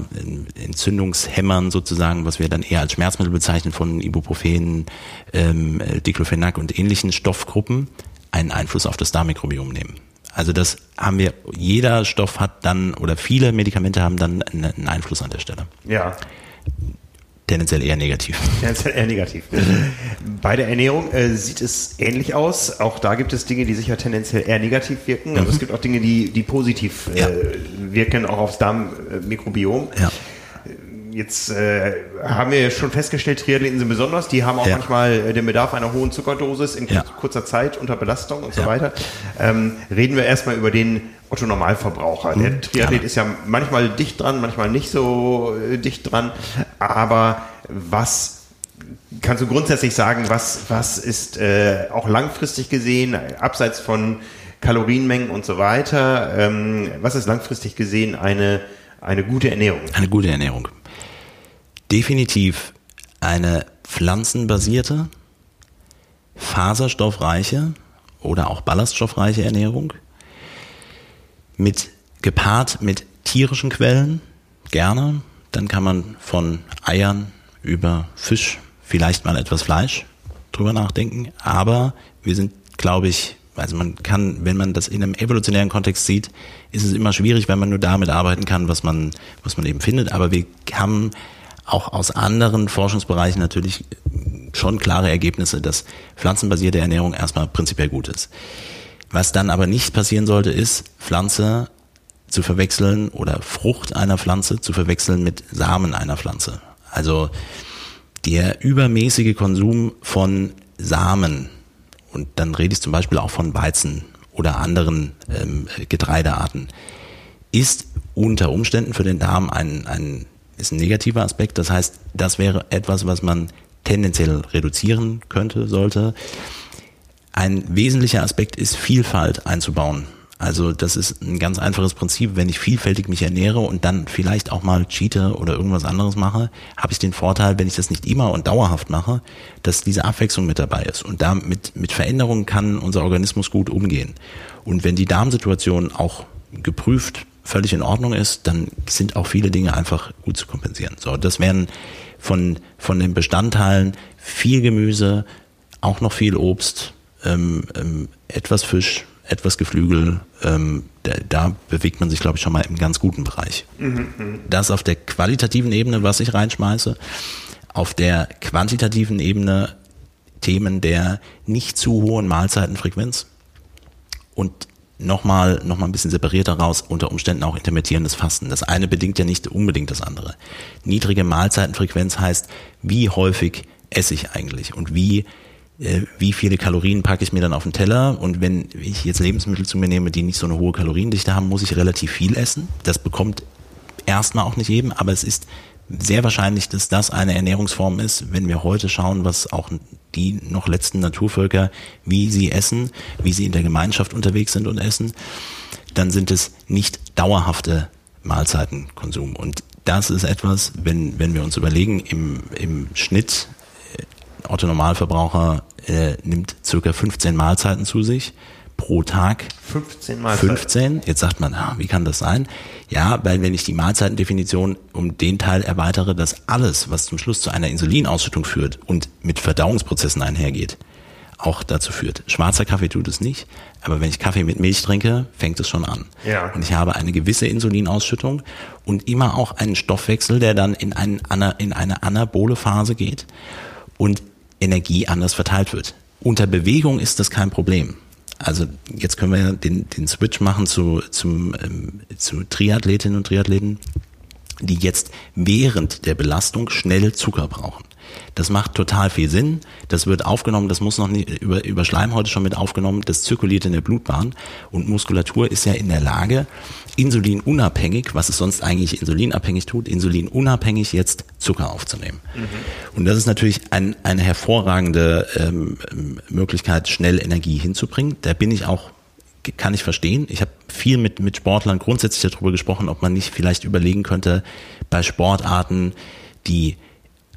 Entzündungshämmern sozusagen, was wir dann eher als Schmerzmittel bezeichnen von Ibuprofen, ähm, Diclofenac und ähnlichen Stoffgruppen, einen Einfluss auf das Darmmikrobiom nehmen. Also das haben wir, jeder Stoff hat dann, oder viele Medikamente haben dann einen Einfluss an der Stelle. Ja. Tendenziell eher negativ. Tendenziell eher negativ. Bei der Ernährung äh, sieht es ähnlich aus. Auch da gibt es Dinge, die sicher tendenziell eher negativ wirken, aber mhm. es gibt auch Dinge, die, die positiv äh, ja. wirken, auch aufs Darmmikrobiom. Ja. Jetzt äh, haben wir schon festgestellt, Triathleten sind besonders. Die haben auch ja. manchmal äh, den Bedarf einer hohen Zuckerdosis in kurzer Zeit unter Belastung und so weiter. Ähm, reden wir erstmal über den Otto Normalverbraucher. Der mhm. Triathlet ja. ist ja manchmal dicht dran, manchmal nicht so äh, dicht dran. Aber was kannst du grundsätzlich sagen, was, was ist äh, auch langfristig gesehen, abseits von Kalorienmengen und so weiter, ähm, was ist langfristig gesehen eine, eine gute Ernährung? Eine gute Ernährung. definitiv eine pflanzenbasierte, faserstoffreiche oder auch ballaststoffreiche Ernährung mit gepaart mit tierischen Quellen gerne. Dann kann man von Eiern über Fisch, vielleicht mal etwas Fleisch drüber nachdenken. Aber wir sind, glaube ich, also man kann, wenn man das in einem evolutionären Kontext sieht, ist es immer schwierig, wenn man nur damit arbeiten kann, was man, was man eben findet. Aber wir haben auch aus anderen Forschungsbereichen natürlich schon klare Ergebnisse, dass pflanzenbasierte Ernährung erstmal prinzipiell gut ist. Was dann aber nicht passieren sollte, ist Pflanze zu verwechseln oder Frucht einer Pflanze zu verwechseln mit Samen einer Pflanze. Also der übermäßige Konsum von Samen, und dann rede ich zum Beispiel auch von Weizen oder anderen ähm, Getreidearten, ist unter Umständen für den Darm ein, ein, ist ein negativer Aspekt. Das heißt, das wäre etwas, was man tendenziell reduzieren könnte, sollte. Ein wesentlicher Aspekt ist Vielfalt einzubauen. Also das ist ein ganz einfaches Prinzip. Wenn ich vielfältig mich ernähre und dann vielleicht auch mal cheate oder irgendwas anderes mache, habe ich den Vorteil, wenn ich das nicht immer und dauerhaft mache, dass diese Abwechslung mit dabei ist. Und damit mit Veränderungen kann unser Organismus gut umgehen. Und wenn die Darmsituation auch geprüft völlig in Ordnung ist, dann sind auch viele Dinge einfach gut zu kompensieren. So, das wären von, von den Bestandteilen viel Gemüse, auch noch viel Obst, ähm, ähm, etwas Fisch, etwas Geflügel, ähm, da, da, bewegt man sich, glaube ich, schon mal im ganz guten Bereich. Mhm. Das auf der qualitativen Ebene, was ich reinschmeiße. Auf der quantitativen Ebene Themen der nicht zu hohen Mahlzeitenfrequenz und nochmal noch mal ein bisschen separierter raus, unter Umständen auch intermittierendes Fasten. Das eine bedingt ja nicht unbedingt das andere. Niedrige Mahlzeitenfrequenz heißt, wie häufig esse ich eigentlich und wie wie viele Kalorien packe ich mir dann auf den Teller und wenn ich jetzt Lebensmittel zu mir nehme, die nicht so eine hohe Kaloriendichte haben, muss ich relativ viel essen. Das bekommt erstmal auch nicht jedem, aber es ist sehr wahrscheinlich, dass das eine Ernährungsform ist, wenn wir heute schauen, was auch die noch letzten Naturvölker, wie sie essen, wie sie in der Gemeinschaft unterwegs sind und essen, dann sind es nicht dauerhafte Mahlzeitenkonsum. Und das ist etwas, wenn, wenn wir uns überlegen, im, im Schnitt Otto Normalverbraucher äh, nimmt circa 15 Mahlzeiten zu sich pro Tag. 15 Mahlzeiten. 15. Jetzt sagt man, ah, wie kann das sein? Ja, weil wenn ich die Mahlzeitendefinition um den Teil erweitere, dass alles, was zum Schluss zu einer Insulinausschüttung führt und mit Verdauungsprozessen einhergeht, auch dazu führt. Schwarzer Kaffee tut es nicht, aber wenn ich Kaffee mit Milch trinke, fängt es schon an. Ja. Und ich habe eine gewisse Insulinausschüttung und immer auch einen Stoffwechsel, der dann in, einen, in eine anabole Phase geht. Und Energie anders verteilt wird. Unter Bewegung ist das kein Problem. Also jetzt können wir den, den Switch machen zu, zum, ähm, zu Triathletinnen und Triathleten, die jetzt während der Belastung schnell Zucker brauchen. Das macht total viel Sinn. Das wird aufgenommen, das muss noch nicht über, über Schleimhäute schon mit aufgenommen, das zirkuliert in der Blutbahn und Muskulatur ist ja in der Lage, insulinunabhängig, was es sonst eigentlich insulinabhängig tut, insulinunabhängig jetzt Zucker aufzunehmen. Mhm. Und das ist natürlich ein, eine hervorragende ähm, Möglichkeit, schnell Energie hinzubringen. Da bin ich auch kann ich verstehen. Ich habe viel mit, mit Sportlern grundsätzlich darüber gesprochen, ob man nicht vielleicht überlegen könnte, bei Sportarten, die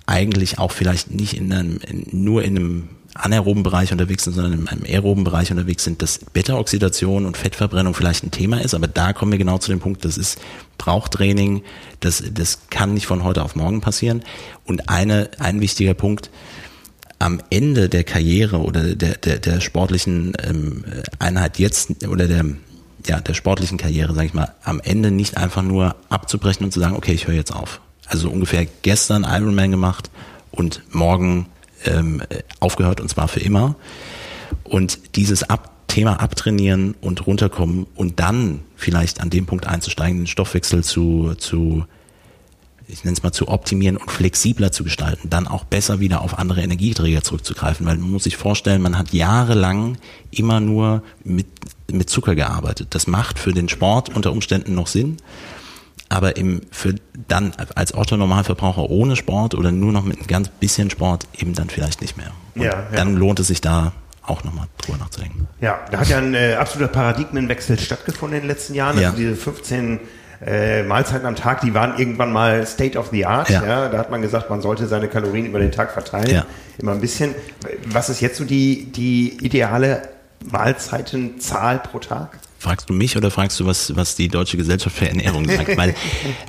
eigentlich auch vielleicht nicht in einem, in, nur in einem anaeroben Bereich unterwegs sind, sondern in einem aeroben Bereich unterwegs sind, dass Beta-Oxidation und Fettverbrennung vielleicht ein Thema ist, aber da kommen wir genau zu dem Punkt, das ist Brauchtraining, das, das kann nicht von heute auf morgen passieren. Und eine, ein wichtiger Punkt, am Ende der Karriere oder der, der, der sportlichen ähm, Einheit jetzt oder der, ja, der sportlichen Karriere, sage ich mal, am Ende nicht einfach nur abzubrechen und zu sagen, okay, ich höre jetzt auf. Also ungefähr gestern Ironman gemacht und morgen ähm, aufgehört und zwar für immer. Und dieses Ab Thema abtrainieren und runterkommen und dann vielleicht an dem Punkt einzusteigen, den Stoffwechsel zu, zu ich nenne es mal zu optimieren und flexibler zu gestalten, dann auch besser wieder auf andere Energieträger zurückzugreifen, weil man muss sich vorstellen, man hat jahrelang immer nur mit, mit Zucker gearbeitet. Das macht für den Sport unter Umständen noch Sinn, aber im, für dann als Otto-Normalverbraucher ohne Sport oder nur noch mit ein ganz bisschen Sport eben dann vielleicht nicht mehr. Ja, ja. Dann lohnt es sich da auch nochmal drüber nachzudenken. Ja, da hat ja ein äh, absoluter Paradigmenwechsel stattgefunden in den letzten Jahren. Ja. Also diese 15 äh, Mahlzeiten am Tag, die waren irgendwann mal State of the Art. Ja. ja. Da hat man gesagt, man sollte seine Kalorien über den Tag verteilen. Ja. Immer ein bisschen. Was ist jetzt so die, die ideale Mahlzeitenzahl pro Tag? Fragst du mich oder fragst du, was, was die Deutsche Gesellschaft für Ernährung sagt? Weil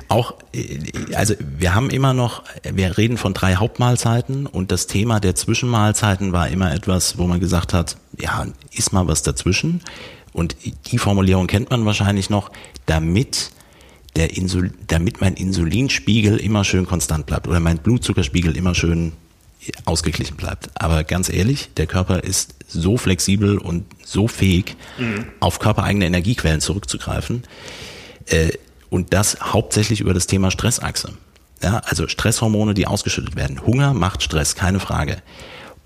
auch, äh, also wir haben immer noch, wir reden von drei Hauptmahlzeiten und das Thema der Zwischenmahlzeiten war immer etwas, wo man gesagt hat, ja, ist mal was dazwischen. Und die Formulierung kennt man wahrscheinlich noch, damit der Insul damit mein Insulinspiegel immer schön konstant bleibt oder mein Blutzuckerspiegel immer schön ausgeglichen bleibt. Aber ganz ehrlich, der Körper ist so flexibel und so fähig, mhm. auf körpereigene Energiequellen zurückzugreifen. Äh, und das hauptsächlich über das Thema Stressachse. Ja, also Stresshormone, die ausgeschüttet werden. Hunger macht Stress, keine Frage.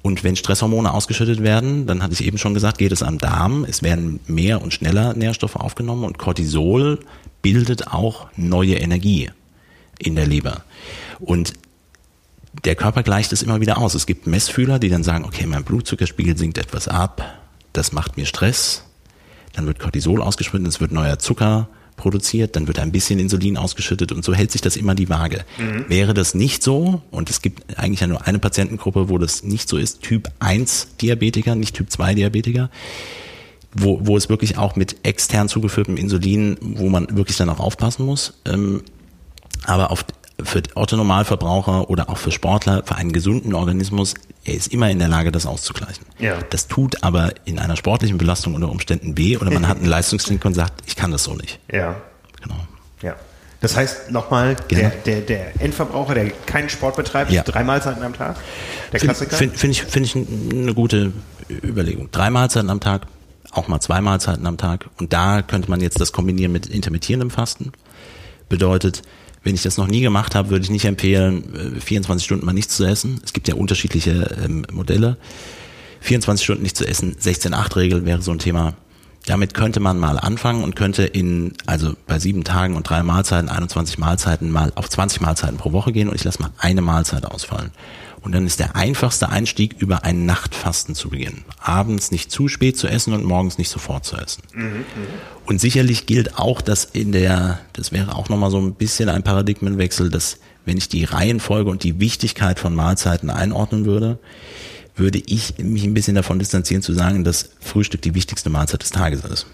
Und wenn Stresshormone ausgeschüttet werden, dann hatte ich eben schon gesagt, geht es am Darm. Es werden mehr und schneller Nährstoffe aufgenommen und Cortisol bildet auch neue Energie in der Leber. Und der Körper gleicht es immer wieder aus. Es gibt Messfühler, die dann sagen, okay, mein Blutzuckerspiegel sinkt etwas ab, das macht mir Stress, dann wird Cortisol ausgeschüttet, es wird neuer Zucker produziert, dann wird ein bisschen Insulin ausgeschüttet und so hält sich das immer die Waage. Mhm. Wäre das nicht so, und es gibt eigentlich ja nur eine Patientengruppe, wo das nicht so ist, Typ 1 Diabetiker, nicht Typ 2 Diabetiker, wo, wo es wirklich auch mit extern zugeführtem Insulin, wo man wirklich dann auch aufpassen muss. Ähm, aber auf, für Otto-Normalverbraucher oder auch für Sportler, für einen gesunden Organismus, er ist immer in der Lage, das auszugleichen. Ja. Das tut aber in einer sportlichen Belastung unter Umständen weh oder man hat einen Leistungsklinik und sagt, ich kann das so nicht. Ja. Genau. Ja. Das heißt nochmal, der, der, der Endverbraucher, der keinen Sport betreibt, ja. drei Mahlzeiten am Tag, der Klassiker? Finde find ich, find ich eine gute Überlegung. Drei Mahlzeiten am Tag, auch mal zwei Mahlzeiten am Tag. Und da könnte man jetzt das kombinieren mit intermittierendem Fasten. Bedeutet, wenn ich das noch nie gemacht habe, würde ich nicht empfehlen, 24 äh, Stunden mal nichts zu essen. Es gibt ja unterschiedliche ähm, Modelle. 24 Stunden nicht zu essen, 16-8-Regel wäre so ein Thema. Damit könnte man mal anfangen und könnte in, also bei sieben Tagen und drei Mahlzeiten, 21 Mahlzeiten mal auf 20 Mahlzeiten pro Woche gehen und ich lasse mal eine Mahlzeit ausfallen. Und dann ist der einfachste Einstieg, über ein Nachtfasten zu beginnen. Abends nicht zu spät zu essen und morgens nicht sofort zu essen. Mhm, und sicherlich gilt auch, dass in der, das wäre auch nochmal so ein bisschen ein Paradigmenwechsel, dass wenn ich die Reihenfolge und die Wichtigkeit von Mahlzeiten einordnen würde, würde ich mich ein bisschen davon distanzieren zu sagen, dass Frühstück die wichtigste Mahlzeit des Tages ist.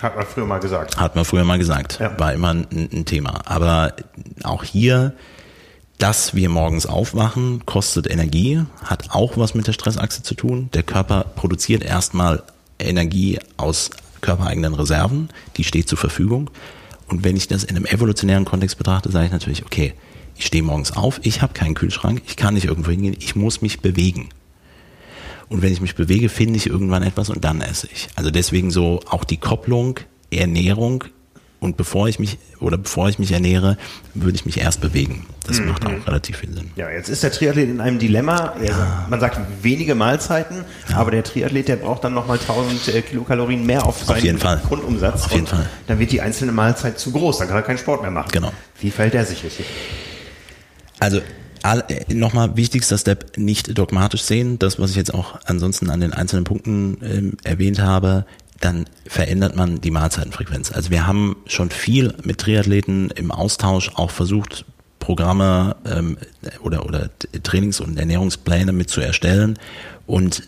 Hat man früher mal gesagt. Hat man früher mal gesagt. Ja. War immer ein, ein Thema. Aber auch hier dass wir morgens aufwachen, kostet Energie, hat auch was mit der Stressachse zu tun. Der Körper produziert erstmal Energie aus körpereigenen Reserven, die steht zur Verfügung. Und wenn ich das in einem evolutionären Kontext betrachte, sage ich natürlich, okay, ich stehe morgens auf, ich habe keinen Kühlschrank, ich kann nicht irgendwo hingehen, ich muss mich bewegen. Und wenn ich mich bewege, finde ich irgendwann etwas und dann esse ich. Also deswegen so auch die Kopplung Ernährung und bevor ich mich oder bevor ich mich ernähre, würde ich mich erst bewegen. Das mhm. macht auch relativ viel Sinn. Ja, jetzt ist der Triathlet in einem Dilemma. Ja. Man sagt wenige Mahlzeiten, ja. aber der Triathlet, der braucht dann nochmal 1000 äh, Kilokalorien mehr auf seinen auf jeden Fall. Grundumsatz. Auf jeden Fall. Dann wird die einzelne Mahlzeit zu groß, dann kann er keinen Sport mehr machen. Genau. Wie fällt der sich richtig? Also äh, nochmal wichtigster Step, nicht dogmatisch sehen. Das, was ich jetzt auch ansonsten an den einzelnen Punkten ähm, erwähnt habe, dann verändert man die Mahlzeitenfrequenz. Also wir haben schon viel mit Triathleten im Austausch auch versucht, Programme ähm, oder, oder Trainings- und Ernährungspläne mit zu erstellen. Und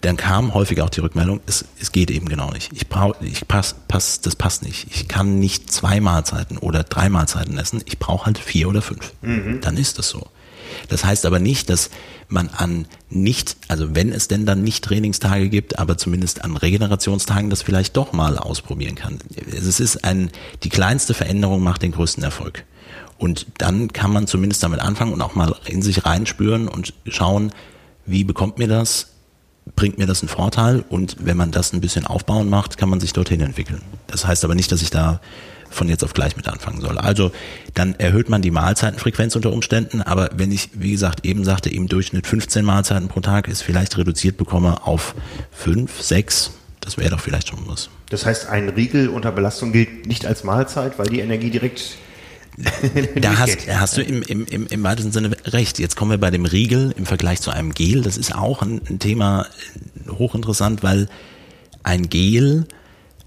dann kam häufig auch die Rückmeldung, es, es geht eben genau nicht. Ich brauche, ich pass, pass, das passt nicht. Ich kann nicht zwei Mahlzeiten oder drei Mahlzeiten essen. Ich brauche halt vier oder fünf. Mhm. Dann ist das so. Das heißt aber nicht, dass man an nicht, also wenn es denn dann nicht Trainingstage gibt, aber zumindest an Regenerationstagen das vielleicht doch mal ausprobieren kann. Es ist ein, die kleinste Veränderung macht den größten Erfolg. Und dann kann man zumindest damit anfangen und auch mal in sich reinspüren und schauen, wie bekommt mir das? Bringt mir das einen Vorteil? Und wenn man das ein bisschen aufbauen macht, kann man sich dorthin entwickeln. Das heißt aber nicht, dass ich da von jetzt auf gleich mit anfangen soll. Also dann erhöht man die Mahlzeitenfrequenz unter Umständen, aber wenn ich, wie gesagt, eben sagte, im Durchschnitt 15 Mahlzeiten pro Tag ist vielleicht reduziert bekomme auf 5, 6, das wäre doch vielleicht schon was. Das heißt, ein Riegel unter Belastung gilt nicht als Mahlzeit, weil die Energie direkt da hast, hast du im, im, im, im weitesten Sinne recht. Jetzt kommen wir bei dem Riegel im Vergleich zu einem Gel. Das ist auch ein, ein Thema hochinteressant, weil ein Gel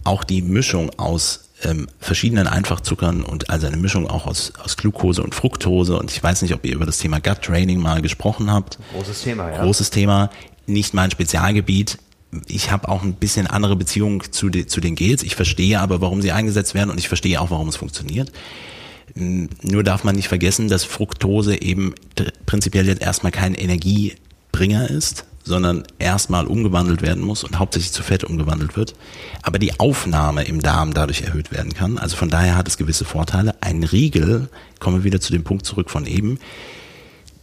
auch die Mischung aus ähm, verschiedenen Einfachzuckern und also eine Mischung auch aus, aus Glucose und Fructose. Und ich weiß nicht, ob ihr über das Thema Gut Training mal gesprochen habt. Großes Thema, ja. Großes Thema, nicht mein Spezialgebiet. Ich habe auch ein bisschen andere Beziehung zu, de, zu den Gels. Ich verstehe aber, warum sie eingesetzt werden und ich verstehe auch, warum es funktioniert. Nur darf man nicht vergessen, dass Fructose eben prinzipiell jetzt erstmal kein Energiebringer ist, sondern erstmal umgewandelt werden muss und hauptsächlich zu Fett umgewandelt wird, aber die Aufnahme im Darm dadurch erhöht werden kann. Also von daher hat es gewisse Vorteile. Ein Riegel, kommen wir wieder zu dem Punkt zurück von eben,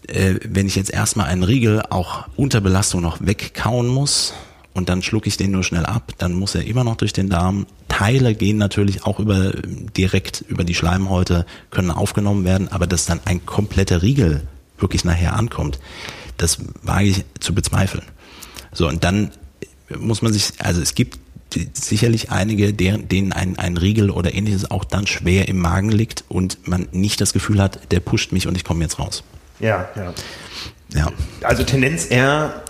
äh, wenn ich jetzt erstmal einen Riegel auch unter Belastung noch wegkauen muss und dann schlucke ich den nur schnell ab, dann muss er immer noch durch den Darm. Teile gehen natürlich auch über direkt über die Schleimhäute, können aufgenommen werden, aber dass dann ein kompletter Riegel wirklich nachher ankommt, das wage ich zu bezweifeln. So, und dann muss man sich, also es gibt sicherlich einige, denen ein, ein Riegel oder ähnliches auch dann schwer im Magen liegt und man nicht das Gefühl hat, der pusht mich und ich komme jetzt raus. Ja, ja. Ja. Also Tendenz eher,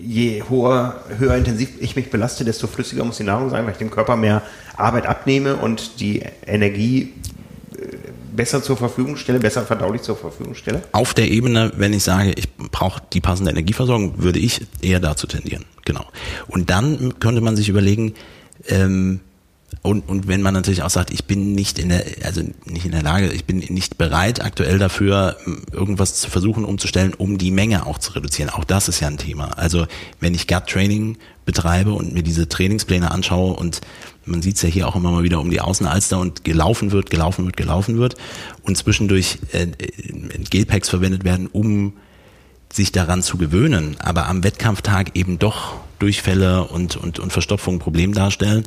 je hoher, höher intensiv ich mich belaste, desto flüssiger muss die Nahrung sein, weil ich dem Körper mehr Arbeit abnehme und die Energie besser zur Verfügung stelle, besser verdaulich zur Verfügung stelle? Auf der Ebene, wenn ich sage, ich brauche die passende Energieversorgung, würde ich eher dazu tendieren. Genau. Und dann könnte man sich überlegen, ähm, und, und wenn man natürlich auch sagt, ich bin nicht in der, also nicht in der Lage, ich bin nicht bereit aktuell dafür, irgendwas zu versuchen umzustellen, um die Menge auch zu reduzieren. Auch das ist ja ein Thema. Also wenn ich Gut Training betreibe und mir diese Trainingspläne anschaue und man sieht es ja hier auch immer mal wieder um die Außenalster und gelaufen wird, gelaufen wird, gelaufen wird. Und zwischendurch äh, Gelpacks verwendet werden, um sich daran zu gewöhnen, aber am Wettkampftag eben doch Durchfälle und, und, und Verstopfung ein Problem darstellen,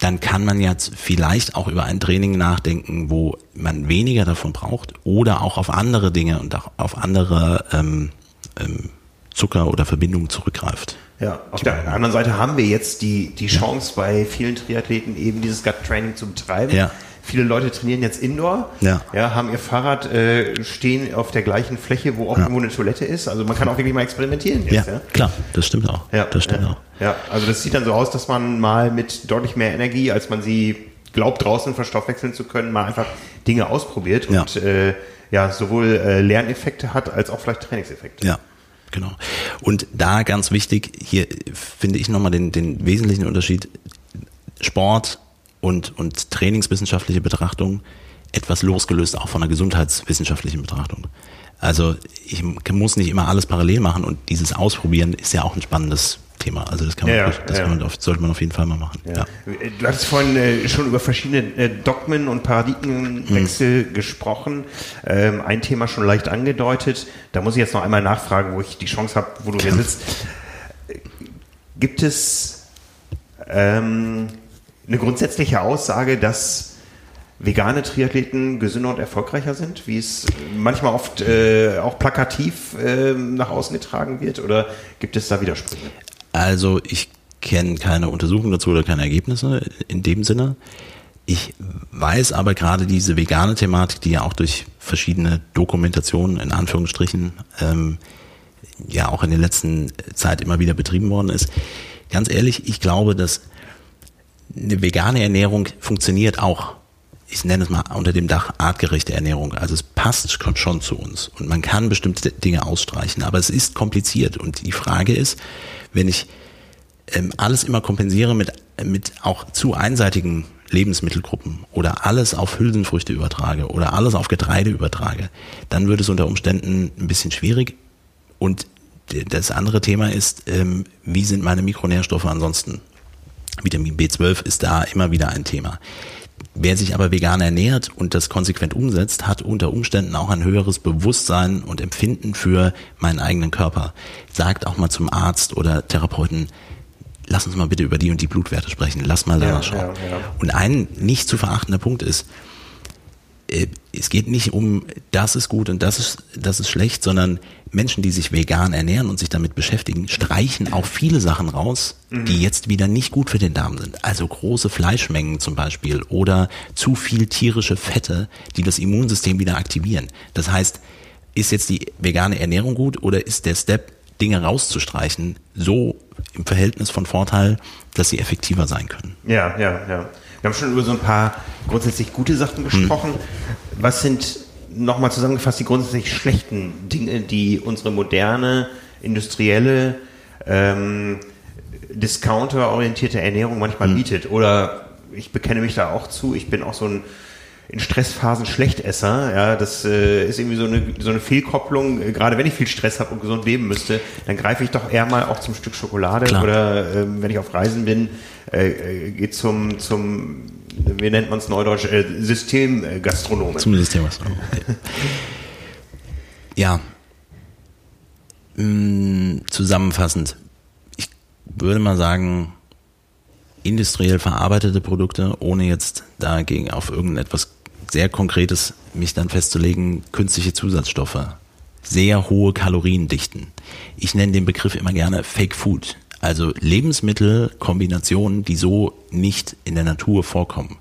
dann kann man jetzt vielleicht auch über ein Training nachdenken, wo man weniger davon braucht oder auch auf andere Dinge und auch auf andere ähm, ähm, Zucker oder Verbindungen zurückgreift. Ja, auf der anderen Seite haben wir jetzt die, die Chance bei vielen Triathleten eben dieses Gut-Training zu betreiben. Ja. Viele Leute trainieren jetzt Indoor, ja. Ja, haben ihr Fahrrad äh, stehen auf der gleichen Fläche, wo auch ja. irgendwo eine Toilette ist. Also man kann auch wirklich mal experimentieren jetzt. Ja, ja? klar, das stimmt auch. Ja, das stimmt auch. Ja, also das sieht dann so aus, dass man mal mit deutlich mehr Energie, als man sie glaubt, draußen verstoffwechseln zu können, mal einfach Dinge ausprobiert und äh, ja, sowohl äh, Lerneffekte hat, als auch vielleicht Trainingseffekte. Ja. Genau. Und da ganz wichtig, hier finde ich nochmal den, den wesentlichen Unterschied Sport und, und trainingswissenschaftliche Betrachtung etwas losgelöst auch von der gesundheitswissenschaftlichen Betrachtung. Also ich muss nicht immer alles parallel machen und dieses Ausprobieren ist ja auch ein spannendes Thema. Also das kann man, ja, das ja. kann man auf, sollte man auf jeden Fall mal machen. Ja. Du hast vorhin äh, schon über verschiedene äh, Dogmen und Paradigmenwechsel hm. gesprochen. Ähm, ein Thema schon leicht angedeutet. Da muss ich jetzt noch einmal nachfragen, wo ich die Chance habe, wo du hier sitzt. Gibt es ähm, eine grundsätzliche Aussage, dass vegane Triathleten gesünder und erfolgreicher sind, wie es manchmal oft äh, auch plakativ äh, nach außen getragen wird? Oder gibt es da Widersprüche? Also ich kenne keine Untersuchung dazu oder keine Ergebnisse in dem Sinne. Ich weiß aber gerade diese vegane Thematik, die ja auch durch verschiedene Dokumentationen in Anführungsstrichen ähm, ja auch in der letzten Zeit immer wieder betrieben worden ist. Ganz ehrlich, ich glaube, dass eine vegane Ernährung funktioniert auch. Ich nenne es mal unter dem Dach artgerechte Ernährung. Also es passt schon zu uns und man kann bestimmte Dinge ausstreichen, aber es ist kompliziert und die Frage ist, wenn ich ähm, alles immer kompensiere mit, mit auch zu einseitigen Lebensmittelgruppen oder alles auf Hülsenfrüchte übertrage oder alles auf Getreide übertrage, dann wird es unter Umständen ein bisschen schwierig. Und das andere Thema ist, ähm, wie sind meine Mikronährstoffe ansonsten? Vitamin B12 ist da immer wieder ein Thema. Wer sich aber vegan ernährt und das konsequent umsetzt, hat unter Umständen auch ein höheres Bewusstsein und Empfinden für meinen eigenen Körper. Sagt auch mal zum Arzt oder Therapeuten, lass uns mal bitte über die und die Blutwerte sprechen, lass mal danach ja, schauen. Ja, ja. Und ein nicht zu verachtender Punkt ist, es geht nicht um, das ist gut und das ist, das ist schlecht, sondern Menschen, die sich vegan ernähren und sich damit beschäftigen, streichen auch viele Sachen raus, mhm. die jetzt wieder nicht gut für den Darm sind. Also große Fleischmengen zum Beispiel oder zu viel tierische Fette, die das Immunsystem wieder aktivieren. Das heißt, ist jetzt die vegane Ernährung gut oder ist der Step, Dinge rauszustreichen, so im Verhältnis von Vorteil, dass sie effektiver sein können? Ja, ja, ja. Wir haben schon über so ein paar grundsätzlich gute Sachen gesprochen. Hm. Was sind nochmal zusammengefasst die grundsätzlich schlechten Dinge, die unsere moderne, industrielle, ähm, discounter-orientierte Ernährung manchmal hm. bietet? Oder ich bekenne mich da auch zu, ich bin auch so ein in Stressphasen Schlechtesser. Ja, das äh, ist irgendwie so eine, so eine Fehlkopplung. Äh, gerade wenn ich viel Stress habe und gesund leben müsste, dann greife ich doch eher mal auch zum Stück Schokolade Klar. oder äh, wenn ich auf Reisen bin, äh, äh geht zum, zum, wie nennt man es neudeutsch, äh, Systemgastronomen. Zum Systemgastronomen. ja. Mm, zusammenfassend. Ich würde mal sagen, industriell verarbeitete Produkte, ohne jetzt dagegen auf irgendetwas sehr Konkretes mich dann festzulegen, künstliche Zusatzstoffe, sehr hohe Kaloriendichten. Ich nenne den Begriff immer gerne Fake Food, also Lebensmittelkombinationen, die so nicht in der Natur vorkommen.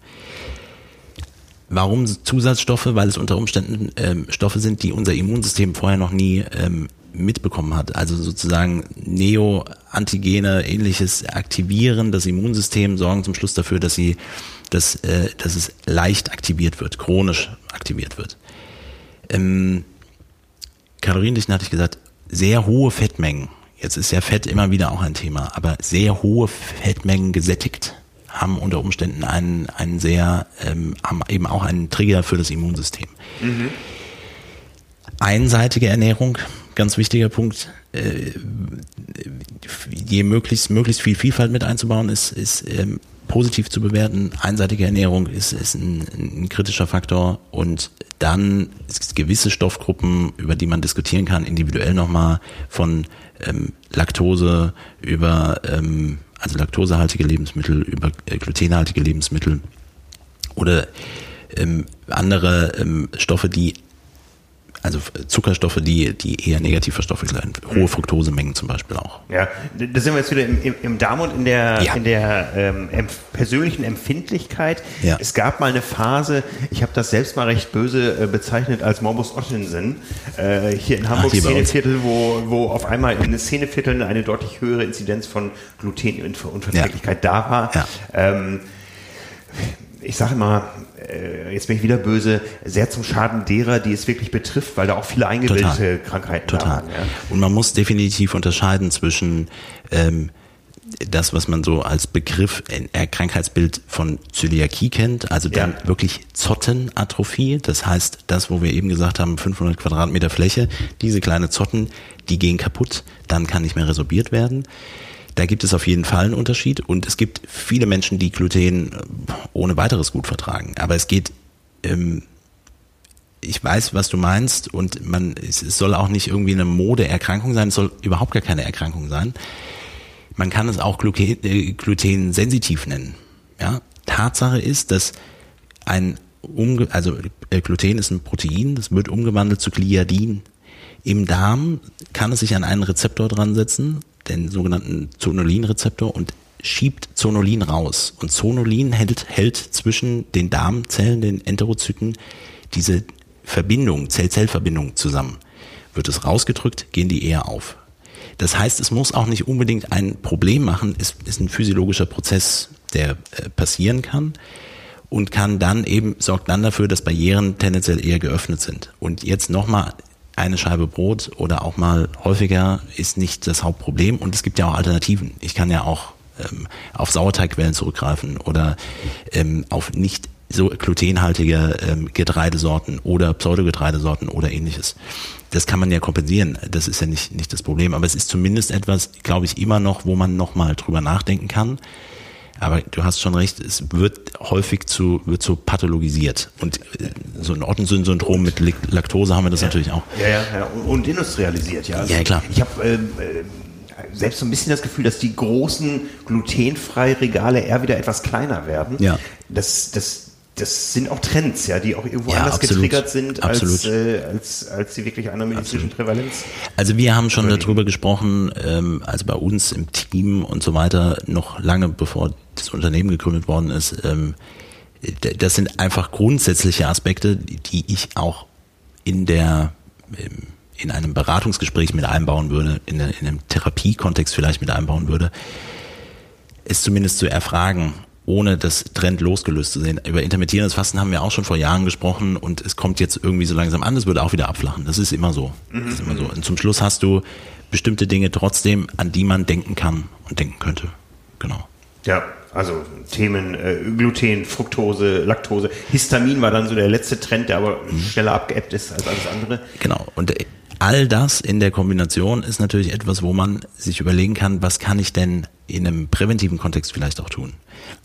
Warum Zusatzstoffe? Weil es unter Umständen ähm, Stoffe sind, die unser Immunsystem vorher noch nie ähm, mitbekommen hat. Also sozusagen Neo-Antigene, ähnliches aktivieren das Immunsystem, sorgen zum Schluss dafür, dass sie dass, äh, dass es leicht aktiviert wird, chronisch aktiviert wird. Ähm, Kaloriendichten hatte ich gesagt, sehr hohe Fettmengen. Jetzt ist ja Fett immer wieder auch ein Thema, aber sehr hohe Fettmengen gesättigt haben unter Umständen einen, einen sehr, ähm, haben eben auch einen Trigger für das Immunsystem. Mhm. Einseitige Ernährung, ganz wichtiger Punkt. Äh, je möglichst, möglichst viel Vielfalt mit einzubauen, ist, ist ähm, positiv zu bewerten. Einseitige Ernährung ist, ist ein, ein kritischer Faktor und dann gewisse Stoffgruppen, über die man diskutieren kann, individuell nochmal von ähm, Laktose über ähm, also laktosehaltige Lebensmittel über äh, glutenhaltige Lebensmittel oder ähm, andere ähm, Stoffe, die also Zuckerstoffe, die, die eher negativ verstoffelt werden. Hohe. Fructosemengen zum Beispiel auch. Ja, da sind wir jetzt wieder im, im, im Darm und in der, ja. in der ähm, persönlichen Empfindlichkeit. Ja. Es gab mal eine Phase, ich habe das selbst mal recht böse äh, bezeichnet als Morbus Ottensen, äh, hier in Hamburg Ach, Szeneviertel, wo, wo auf einmal in den Szenevierteln eine deutlich höhere Inzidenz von Glutenunverträglichkeit ja. da war. Ja. Ähm, ich sage immer, äh, jetzt bin ich wieder böse, sehr zum Schaden derer, die es wirklich betrifft, weil da auch viele eingebildete Total. Krankheiten Total. waren. Ja. Und man muss definitiv unterscheiden zwischen ähm, das, was man so als Begriff, äh, Krankheitsbild von Zöliakie kennt, also dann ja. wirklich Zottenatrophie, das heißt, das, wo wir eben gesagt haben, 500 Quadratmeter Fläche, diese kleine Zotten, die gehen kaputt, dann kann nicht mehr resorbiert werden. Da gibt es auf jeden Fall einen Unterschied und es gibt viele Menschen, die Gluten äh, ohne weiteres gut vertragen. Aber es geht, ähm, ich weiß, was du meinst und man, es, es soll auch nicht irgendwie eine Modeerkrankung sein, es soll überhaupt gar keine Erkrankung sein. Man kann es auch Gluten, äh, glutensensitiv nennen. Ja? Tatsache ist, dass ein umge also äh, Gluten ist ein Protein, das wird umgewandelt zu Gliadin. Im Darm kann es sich an einen Rezeptor dran setzen, den sogenannten Zonulin-Rezeptor und schiebt Zonulin raus. Und Zonulin hält, hält zwischen den Darmzellen, den Enterozyten, diese Verbindung, Zell-Zell-Verbindung zusammen. Wird es rausgedrückt, gehen die eher auf. Das heißt, es muss auch nicht unbedingt ein Problem machen, es ist ein physiologischer Prozess, der äh, passieren kann und kann dann eben, sorgt dann dafür, dass Barrieren tendenziell eher geöffnet sind. Und jetzt nochmal eine Scheibe Brot oder auch mal häufiger ist nicht das Hauptproblem und es gibt ja auch Alternativen. Ich kann ja auch ähm, auf Sauerteigquellen zurückgreifen oder ähm, auf nicht so glutenhaltige ähm, Getreidesorten oder Pseudogetreidesorten oder ähnliches. Das kann man ja kompensieren. Das ist ja nicht, nicht das Problem. Aber es ist zumindest etwas, glaube ich, immer noch, wo man nochmal drüber nachdenken kann. Aber du hast schon recht, es wird häufig zu, wird so pathologisiert. Und äh, so ein Ottensyn-Syndrom mit Laktose haben wir das ja. natürlich auch. Ja, ja, ja. Und industrialisiert, ja. Also ja, klar. Ich habe ähm, äh, selbst so ein bisschen das Gefühl, dass die großen glutenfreie Regale eher wieder etwas kleiner werden. Ja. Das, das das sind auch Trends, ja, die auch irgendwo ja, anders absolut, getriggert sind als, äh, als, als die wirklich einer medizinischen absolut. Prävalenz. Also wir haben schon darüber gesprochen, ähm, also bei uns im Team und so weiter, noch lange bevor das Unternehmen gegründet worden ist. Ähm, das sind einfach grundsätzliche Aspekte, die ich auch in der ähm, in einem Beratungsgespräch mit einbauen würde, in, in einem Therapiekontext vielleicht mit einbauen würde, es zumindest zu erfragen, ohne das Trend losgelöst zu sehen. Über intermittierendes Fasten haben wir auch schon vor Jahren gesprochen und es kommt jetzt irgendwie so langsam an, es würde auch wieder abflachen. Das ist immer so. Das ist immer so. Und zum Schluss hast du bestimmte Dinge trotzdem, an die man denken kann und denken könnte. Genau. Ja, also Themen äh, Gluten, Fructose, Laktose. Histamin war dann so der letzte Trend, der aber mhm. schneller abgeebbt ist als alles andere. Genau. Und äh, all das in der Kombination ist natürlich etwas, wo man sich überlegen kann, was kann ich denn in einem präventiven Kontext vielleicht auch tun.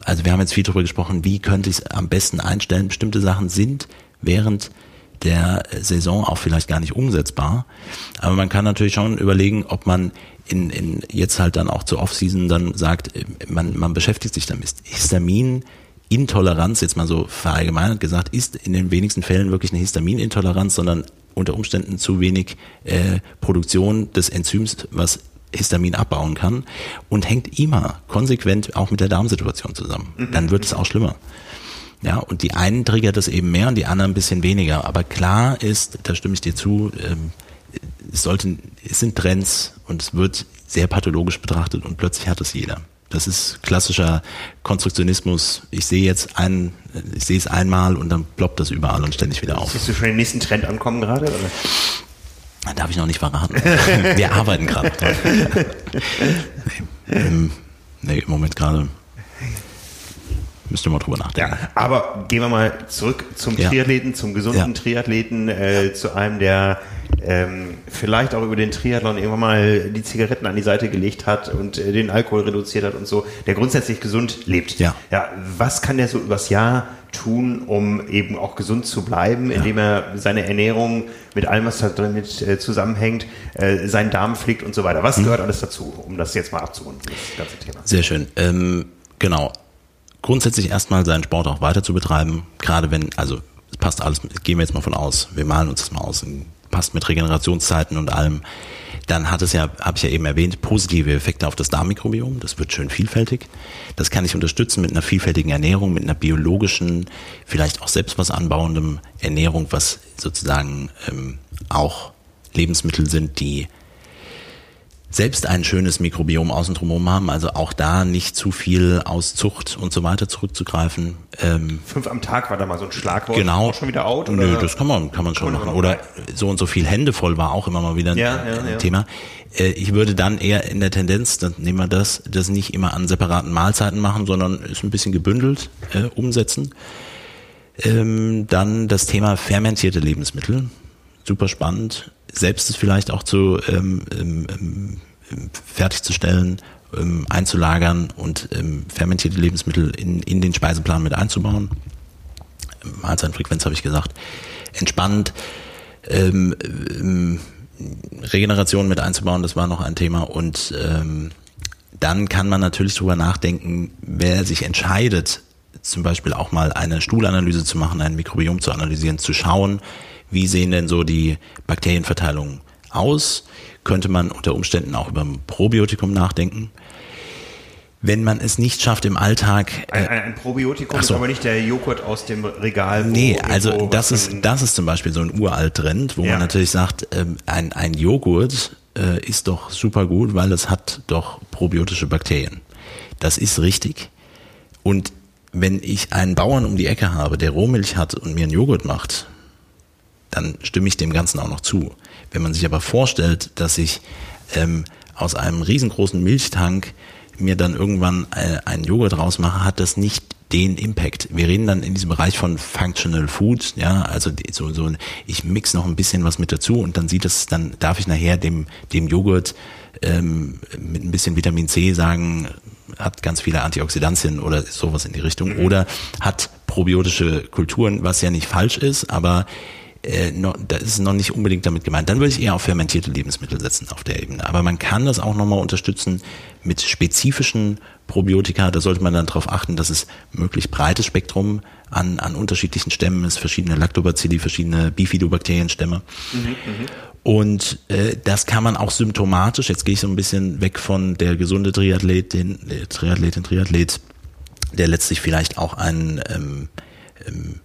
Also wir haben jetzt viel darüber gesprochen, wie könnte ich es am besten einstellen. Bestimmte Sachen sind während der Saison auch vielleicht gar nicht umsetzbar. Aber man kann natürlich schon überlegen, ob man in, in jetzt halt dann auch zur Offseason dann sagt, man, man beschäftigt sich damit. Histamin Intoleranz, jetzt mal so verallgemeinert gesagt, ist in den wenigsten Fällen wirklich eine Histaminintoleranz, sondern unter Umständen zu wenig äh, Produktion des Enzyms, was Histamin abbauen kann und hängt immer konsequent auch mit der Darmsituation zusammen. Mhm. Dann wird es auch schlimmer. Ja, und die einen triggert das eben mehr und die anderen ein bisschen weniger. Aber klar ist, da stimme ich dir zu, ähm, es sollten, es sind Trends und es wird sehr pathologisch betrachtet und plötzlich hat es jeder. Das ist klassischer Konstruktionismus. Ich sehe jetzt einen, ich sehe es einmal und dann ploppt das überall und ständig wieder auf. Siehst du schon den nächsten Trend ankommen gerade? Oder? Darf ich noch nicht verraten. Wir arbeiten gerade. nee, ähm, nee, im Moment gerade Müsste mal drüber nachdenken. Ja, aber gehen wir mal zurück zum ja. Triathleten, zum gesunden ja. Triathleten, äh, zu einem, der ähm, vielleicht auch über den Triathlon irgendwann mal die Zigaretten an die Seite gelegt hat und äh, den Alkohol reduziert hat und so, der grundsätzlich gesund lebt. Ja. ja. Was kann der so übers Jahr tun, um eben auch gesund zu bleiben, indem er seine Ernährung mit allem, was da drin mit äh, zusammenhängt, äh, seinen Darm pflegt und so weiter? Was hm. gehört alles dazu, um das jetzt mal abzurunden, das ganze Thema? Sehr schön. Ähm, genau grundsätzlich erstmal seinen Sport auch weiter zu betreiben, gerade wenn, also es passt alles, gehen wir jetzt mal von aus, wir malen uns das mal aus, passt mit Regenerationszeiten und allem, dann hat es ja, habe ich ja eben erwähnt, positive Effekte auf das Darmmikrobiom. Das wird schön vielfältig. Das kann ich unterstützen mit einer vielfältigen Ernährung, mit einer biologischen, vielleicht auch selbst was anbauendem Ernährung, was sozusagen ähm, auch Lebensmittel sind, die selbst ein schönes Mikrobiom außen drumherum haben, also auch da nicht zu viel aus Zucht und so weiter zurückzugreifen. Ähm, Fünf am Tag war da mal so ein Schlagwort. Genau. Auch schon wieder out? Oder? Nö, das kann man, kann man schon machen. Oder so und so viel Hände voll war auch immer mal wieder ein, ja, ja, ein ja. Thema. Äh, ich würde dann eher in der Tendenz, dann nehmen wir das, das nicht immer an separaten Mahlzeiten machen, sondern es ein bisschen gebündelt äh, umsetzen. Ähm, dann das Thema fermentierte Lebensmittel. Super spannend selbst es vielleicht auch zu ähm, ähm, ähm, fertigzustellen, ähm, einzulagern und ähm, fermentierte Lebensmittel in, in den Speiseplan mit einzubauen. Mahlzeitenfrequenz habe ich gesagt. Entspannend. Ähm, ähm, Regeneration mit einzubauen, das war noch ein Thema. Und ähm, dann kann man natürlich drüber nachdenken, wer sich entscheidet, zum Beispiel auch mal eine Stuhlanalyse zu machen, ein Mikrobiom zu analysieren, zu schauen, wie sehen denn so die Bakterienverteilungen aus? Könnte man unter Umständen auch über ein Probiotikum nachdenken? wenn man es nicht schafft im Alltag. Äh, ein, ein, Probiotikum so. ist aber nicht der Joghurt aus dem Regal. Nee, also das ist, das ist zum Beispiel so ein uralt Trend, wo ja. man natürlich sagt, ähm, ein, ein Joghurt äh, ist doch super gut, weil es hat doch probiotische Bakterien. Das ist richtig. Und wenn ich einen Bauern um die Ecke habe, der Rohmilch hat und mir einen Joghurt macht, dann stimme ich dem Ganzen auch noch zu. Wenn man sich aber vorstellt, dass ich ähm, aus einem riesengroßen Milchtank mir dann irgendwann äh, einen Joghurt rausmache, hat das nicht den Impact. Wir reden dann in diesem Bereich von Functional Food, ja, also so, so ich mix noch ein bisschen was mit dazu und dann sieht es, dann darf ich nachher dem, dem Joghurt ähm, mit ein bisschen Vitamin C sagen, hat ganz viele Antioxidantien oder sowas in die Richtung oder hat probiotische Kulturen, was ja nicht falsch ist, aber äh, noch, da ist noch nicht unbedingt damit gemeint. Dann würde ich eher auf fermentierte Lebensmittel setzen auf der Ebene. Aber man kann das auch nochmal unterstützen mit spezifischen Probiotika. Da sollte man dann darauf achten, dass es möglichst breites Spektrum an, an unterschiedlichen Stämmen ist, verschiedene Lactobacilli, verschiedene Bifidobakterienstämme. Mhm, mhm, und äh, das kann man auch symptomatisch, jetzt gehe ich so ein bisschen weg von der gesunde Triathlet, den der Triathletin, Triathlet, der letztlich vielleicht auch einen ähm, ähm,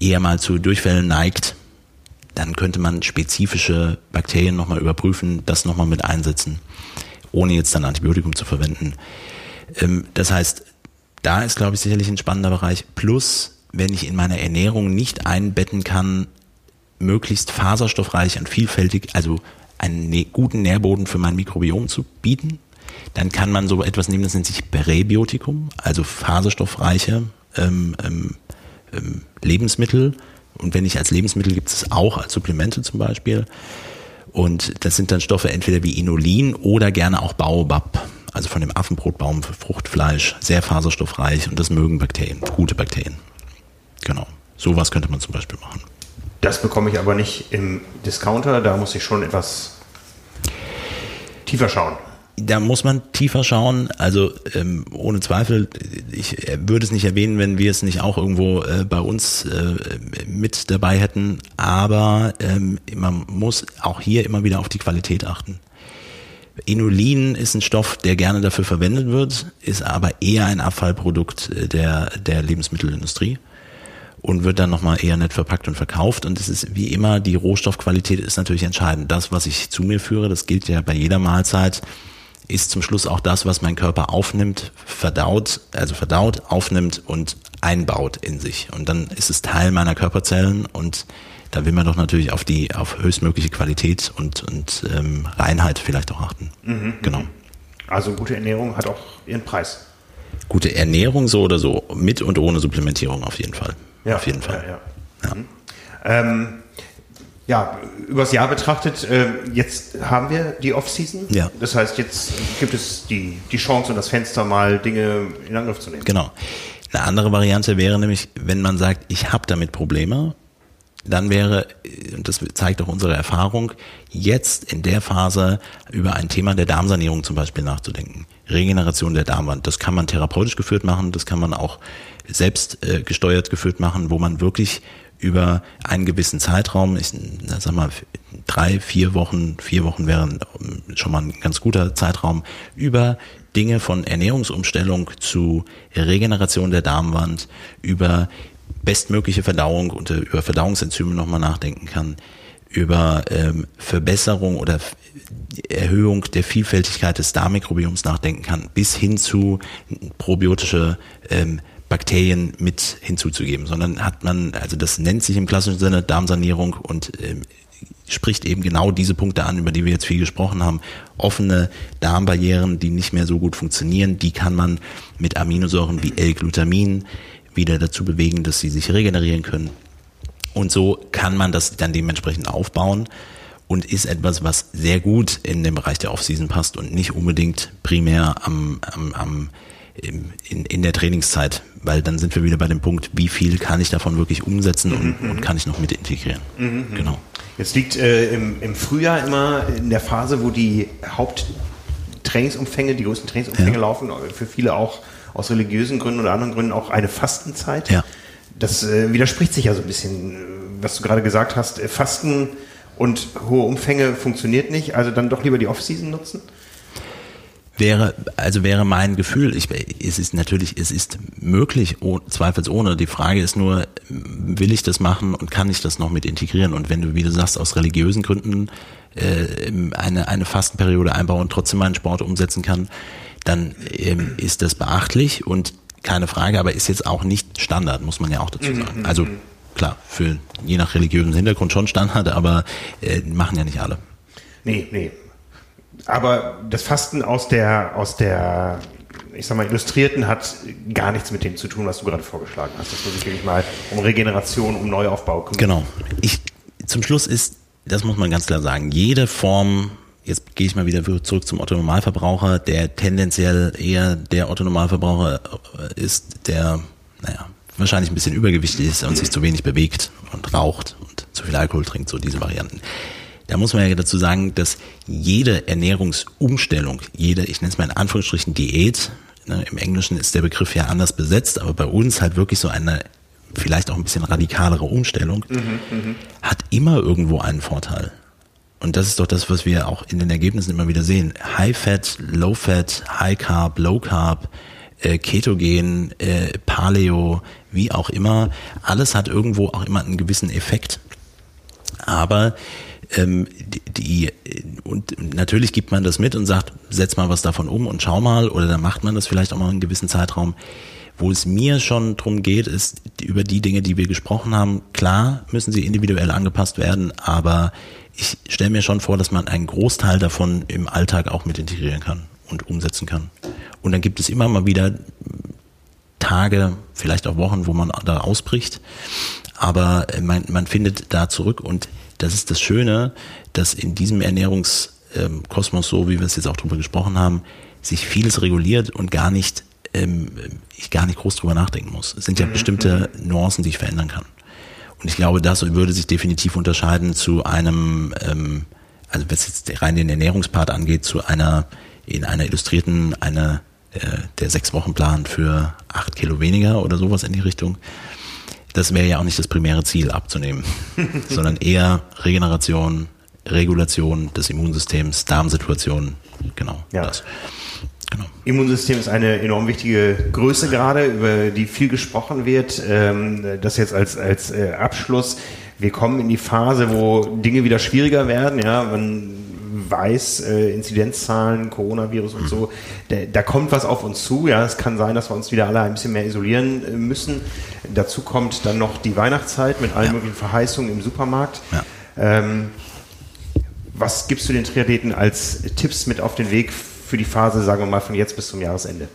eher mal zu Durchfällen neigt, dann könnte man spezifische Bakterien nochmal überprüfen, das nochmal mit einsetzen, ohne jetzt dann Antibiotikum zu verwenden. Ähm, das heißt, da ist, glaube ich, sicherlich ein spannender Bereich. Plus, wenn ich in meiner Ernährung nicht einbetten kann, möglichst faserstoffreich und vielfältig, also einen ne-, guten Nährboden für mein Mikrobiom zu bieten, dann kann man so etwas nehmen, das nennt sich Präbiotikum, also faserstoffreiche ähm, ähm, ähm, Lebensmittel. Und wenn nicht als Lebensmittel, gibt es auch als Supplemente zum Beispiel. Und das sind dann Stoffe entweder wie Inulin oder gerne auch Baobab, also von dem Affenbrotbaum für Fruchtfleisch, sehr faserstoffreich und das mögen Bakterien, gute Bakterien. Genau. Sowas könnte man zum Beispiel machen. Das bekomme ich aber nicht im Discounter, da muss ich schon etwas tiefer schauen da muss man tiefer schauen. Also ähm, ohne Zweifel, ich würde es nicht erwähnen, wenn wir es nicht auch irgendwo äh, bei uns äh, mit dabei hätten. Aber ähm, man muss auch hier immer wieder auf die Qualität achten. Inulin ist ein Stoff, der gerne dafür verwendet wird, ist aber eher ein Abfallprodukt äh, der, der Lebensmittelindustrie und wird dann nochmal eher nett verpackt und verkauft. Und es ist wie immer, die Rohstoffqualität ist natürlich entscheidend. Das, was ich zu mir führe, das gilt ja bei jeder Mahlzeit ist zum Schluss auch das, was mein Körper aufnimmt, verdaut, also verdaut, aufnimmt und einbaut in sich. Und dann ist es Teil meiner Körperzellen und da will man doch natürlich auf die auf höchstmögliche Qualität und, und ähm, Reinheit vielleicht auch achten. Mhm, genau. Mhm. Also gute Ernährung hat auch ihren Preis. Gute Ernährung so oder so, mit und ohne Supplementierung auf jeden Fall. Ja, auf jeden Fall. Ja, ja. ja. Mhm. Ähm, ja, übers Jahr betrachtet, äh, jetzt haben wir die Off-Season. Ja. Das heißt, jetzt gibt es die, die Chance und das Fenster, mal Dinge in Angriff zu nehmen. Genau. Eine andere Variante wäre nämlich, wenn man sagt, ich habe damit Probleme, dann wäre, und das zeigt auch unsere Erfahrung, jetzt in der Phase über ein Thema der Darmsanierung zum Beispiel nachzudenken. Regeneration der Darmwand. Das kann man therapeutisch geführt machen, das kann man auch selbst äh, gesteuert geführt machen, wo man wirklich über einen gewissen Zeitraum, ich sag mal drei, vier Wochen, vier Wochen wären schon mal ein ganz guter Zeitraum, über Dinge von Ernährungsumstellung zu Regeneration der Darmwand, über bestmögliche Verdauung und äh, über Verdauungsenzyme nochmal nachdenken kann, über ähm, Verbesserung oder Erhöhung der Vielfältigkeit des Darmmikrobioms nachdenken kann, bis hin zu probiotische ähm, Bakterien mit hinzuzugeben, sondern hat man, also das nennt sich im klassischen Sinne Darmsanierung und äh, spricht eben genau diese Punkte an, über die wir jetzt viel gesprochen haben. Offene Darmbarrieren, die nicht mehr so gut funktionieren, die kann man mit Aminosäuren wie L-Glutamin wieder dazu bewegen, dass sie sich regenerieren können. Und so kann man das dann dementsprechend aufbauen und ist etwas, was sehr gut in den Bereich der Offseason passt und nicht unbedingt primär am, am, am in, in der Trainingszeit, weil dann sind wir wieder bei dem Punkt, wie viel kann ich davon wirklich umsetzen und, mhm. und kann ich noch mit integrieren. Mhm. mhm. Genau. Jetzt liegt äh, im, im Frühjahr immer in der Phase, wo die Haupttrainingsumfänge, die größten Trainingsumfänge ja. laufen, für viele auch aus religiösen Gründen oder anderen Gründen auch eine Fastenzeit. Ja. Das äh, widerspricht sich ja so ein bisschen, was du gerade gesagt hast. Fasten und hohe Umfänge funktioniert nicht, also dann doch lieber die Off-Season nutzen? Wäre, also wäre mein Gefühl, ich, es ist natürlich, es ist möglich, oh, zweifelsohne. Die Frage ist nur, will ich das machen und kann ich das noch mit integrieren? Und wenn du, wie du sagst, aus religiösen Gründen äh, eine, eine Fastenperiode einbauen und trotzdem meinen Sport umsetzen kann, dann ähm, ist das beachtlich und keine Frage, aber ist jetzt auch nicht Standard, muss man ja auch dazu mhm, sagen. Also mhm. klar, für je nach religiösen Hintergrund schon Standard, aber äh, machen ja nicht alle. Nee, nee, aber das Fasten aus der, aus der, ich sag mal, Illustrierten hat gar nichts mit dem zu tun, was du gerade vorgeschlagen hast. Das muss ich wirklich mal um Regeneration, um Neuaufbau kümmern. Genau. Ich, zum Schluss ist, das muss man ganz klar sagen, jede Form jetzt gehe ich mal wieder zurück zum Otto Normalverbraucher, der tendenziell eher der Otto Normalverbraucher ist, der, naja, wahrscheinlich ein bisschen übergewichtig ist und sich zu wenig bewegt und raucht und zu viel Alkohol trinkt, so diese Varianten. Da muss man ja dazu sagen, dass jede Ernährungsumstellung, jede, ich nenne es mal in Anführungsstrichen Diät, ne, im Englischen ist der Begriff ja anders besetzt, aber bei uns halt wirklich so eine vielleicht auch ein bisschen radikalere Umstellung, mhm, mhm, hat immer irgendwo einen Vorteil. Und das ist doch das, was wir auch in den Ergebnissen immer wieder sehen. High Fat, Low Fat, High Carb, Low Carb, äh, Ketogen, äh, Paleo, wie auch immer. Alles hat irgendwo auch immer einen gewissen Effekt. Aber ähm, die, und natürlich gibt man das mit und sagt, setz mal was davon um und schau mal, oder dann macht man das vielleicht auch mal einen gewissen Zeitraum. Wo es mir schon drum geht, ist über die Dinge, die wir gesprochen haben. Klar müssen sie individuell angepasst werden, aber ich stelle mir schon vor, dass man einen Großteil davon im Alltag auch mit integrieren kann und umsetzen kann. Und dann gibt es immer mal wieder Tage, vielleicht auch Wochen, wo man da ausbricht. Aber man, man findet da zurück und das ist das Schöne, dass in diesem Ernährungskosmos, so wie wir es jetzt auch drüber gesprochen haben, sich vieles reguliert und gar nicht, ähm, ich gar nicht groß drüber nachdenken muss. Es sind ja mhm. bestimmte Nuancen, die ich verändern kann. Und ich glaube, das würde sich definitiv unterscheiden zu einem, ähm, also was jetzt rein den Ernährungspart angeht, zu einer, in einer illustrierten, eine, äh, der sechs Wochen Plan für acht Kilo weniger oder sowas in die Richtung. Das wäre ja auch nicht das primäre Ziel abzunehmen, sondern eher Regeneration, Regulation des Immunsystems, Darmsituation, genau ja. das. Genau. Immunsystem ist eine enorm wichtige Größe gerade, über die viel gesprochen wird. Ähm, das jetzt als, als äh, Abschluss. Wir kommen in die Phase, wo Dinge wieder schwieriger werden. Ja, man weiß, äh, Inzidenzzahlen, Coronavirus und so, da, da, kommt was auf uns zu. Ja, es kann sein, dass wir uns wieder alle ein bisschen mehr isolieren äh, müssen. Dazu kommt dann noch die Weihnachtszeit mit allen ja. möglichen Verheißungen im Supermarkt. Ja. Ähm, was gibst du den Triathleten als Tipps mit auf den Weg für die Phase, sagen wir mal, von jetzt bis zum Jahresende?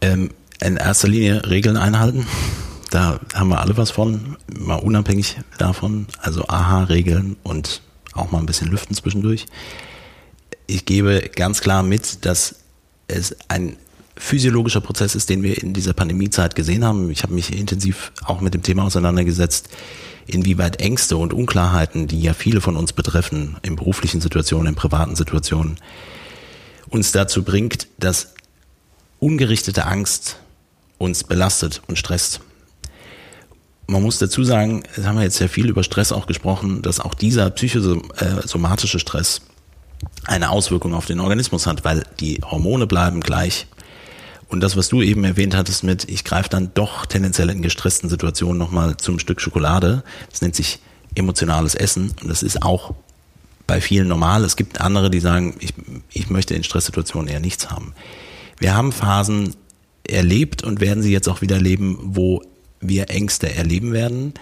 Ähm, in erster Linie Regeln einhalten. Da haben wir alle was von, mal unabhängig davon. Also AHA-Regeln und auch mal ein bisschen lüften zwischendurch. Ich gebe ganz klar mit, dass es ein physiologischer Prozess ist, den wir in dieser Pandemiezeit gesehen haben. Ich habe mich intensiv auch mit dem Thema auseinandergesetzt, inwieweit Ängste und Unklarheiten, die ja viele von uns betreffen, in beruflichen Situationen, in privaten Situationen, uns dazu bringt, dass ungerichtete Angst uns belastet und stresst. Man muss dazu sagen, haben wir jetzt sehr viel über Stress auch gesprochen, dass auch dieser psychosomatische Stress eine Auswirkung auf den Organismus hat, weil die Hormone bleiben gleich. Und das, was du eben erwähnt hattest mit, ich greife dann doch tendenziell in gestressten Situationen nochmal zum Stück Schokolade, das nennt sich emotionales Essen und das ist auch bei vielen normal. Es gibt andere, die sagen, ich, ich möchte in Stresssituationen eher nichts haben. Wir haben Phasen erlebt und werden sie jetzt auch wieder erleben, wo wir Ängste erleben werden.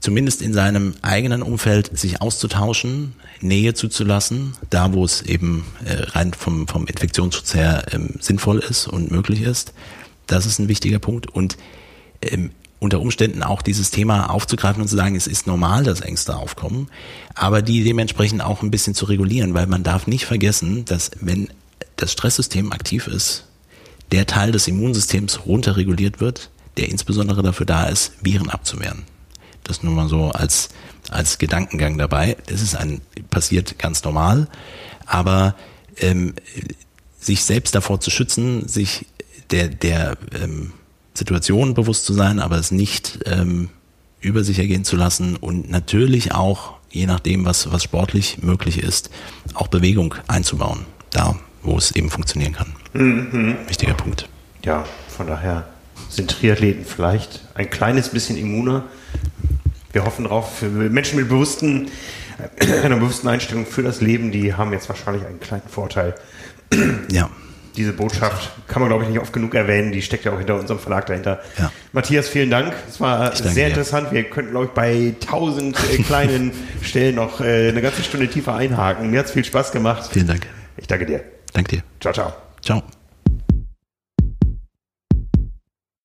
Zumindest in seinem eigenen Umfeld sich auszutauschen, Nähe zuzulassen, da wo es eben äh, rein vom, vom Infektionsschutz her ähm, sinnvoll ist und möglich ist. Das ist ein wichtiger Punkt. Und ähm, unter Umständen auch dieses Thema aufzugreifen und zu sagen, es ist normal, dass Ängste aufkommen, aber die dementsprechend auch ein bisschen zu regulieren, weil man darf nicht vergessen, dass wenn das Stresssystem aktiv ist, der Teil des Immunsystems runterreguliert wird, der insbesondere dafür da ist, Viren abzuwehren. Das nur mal so als, als Gedankengang dabei. Das ist ein, passiert ganz normal, aber ähm, sich selbst davor zu schützen, sich der, der ähm, Situation bewusst zu sein, aber es nicht ähm, über sich ergehen zu lassen und natürlich auch, je nachdem, was, was sportlich möglich ist, auch Bewegung einzubauen, da wo es eben funktionieren kann. Mhm. Wichtiger Punkt. Ja, von daher sind Triathleten vielleicht ein kleines bisschen immuner. Wir hoffen darauf, Menschen mit bewussten, einer bewussten Einstellung für das Leben, die haben jetzt wahrscheinlich einen kleinen Vorteil. Ja diese Botschaft kann man, glaube ich, nicht oft genug erwähnen. Die steckt ja auch hinter unserem Verlag dahinter. Ja. Matthias, vielen Dank. Es war sehr dir. interessant. Wir könnten, glaube ich, bei tausend äh, kleinen Stellen noch äh, eine ganze Stunde tiefer einhaken. Mir hat es viel Spaß gemacht. Vielen Dank. Ich danke dir. Danke dir. Ciao, ciao. Ciao.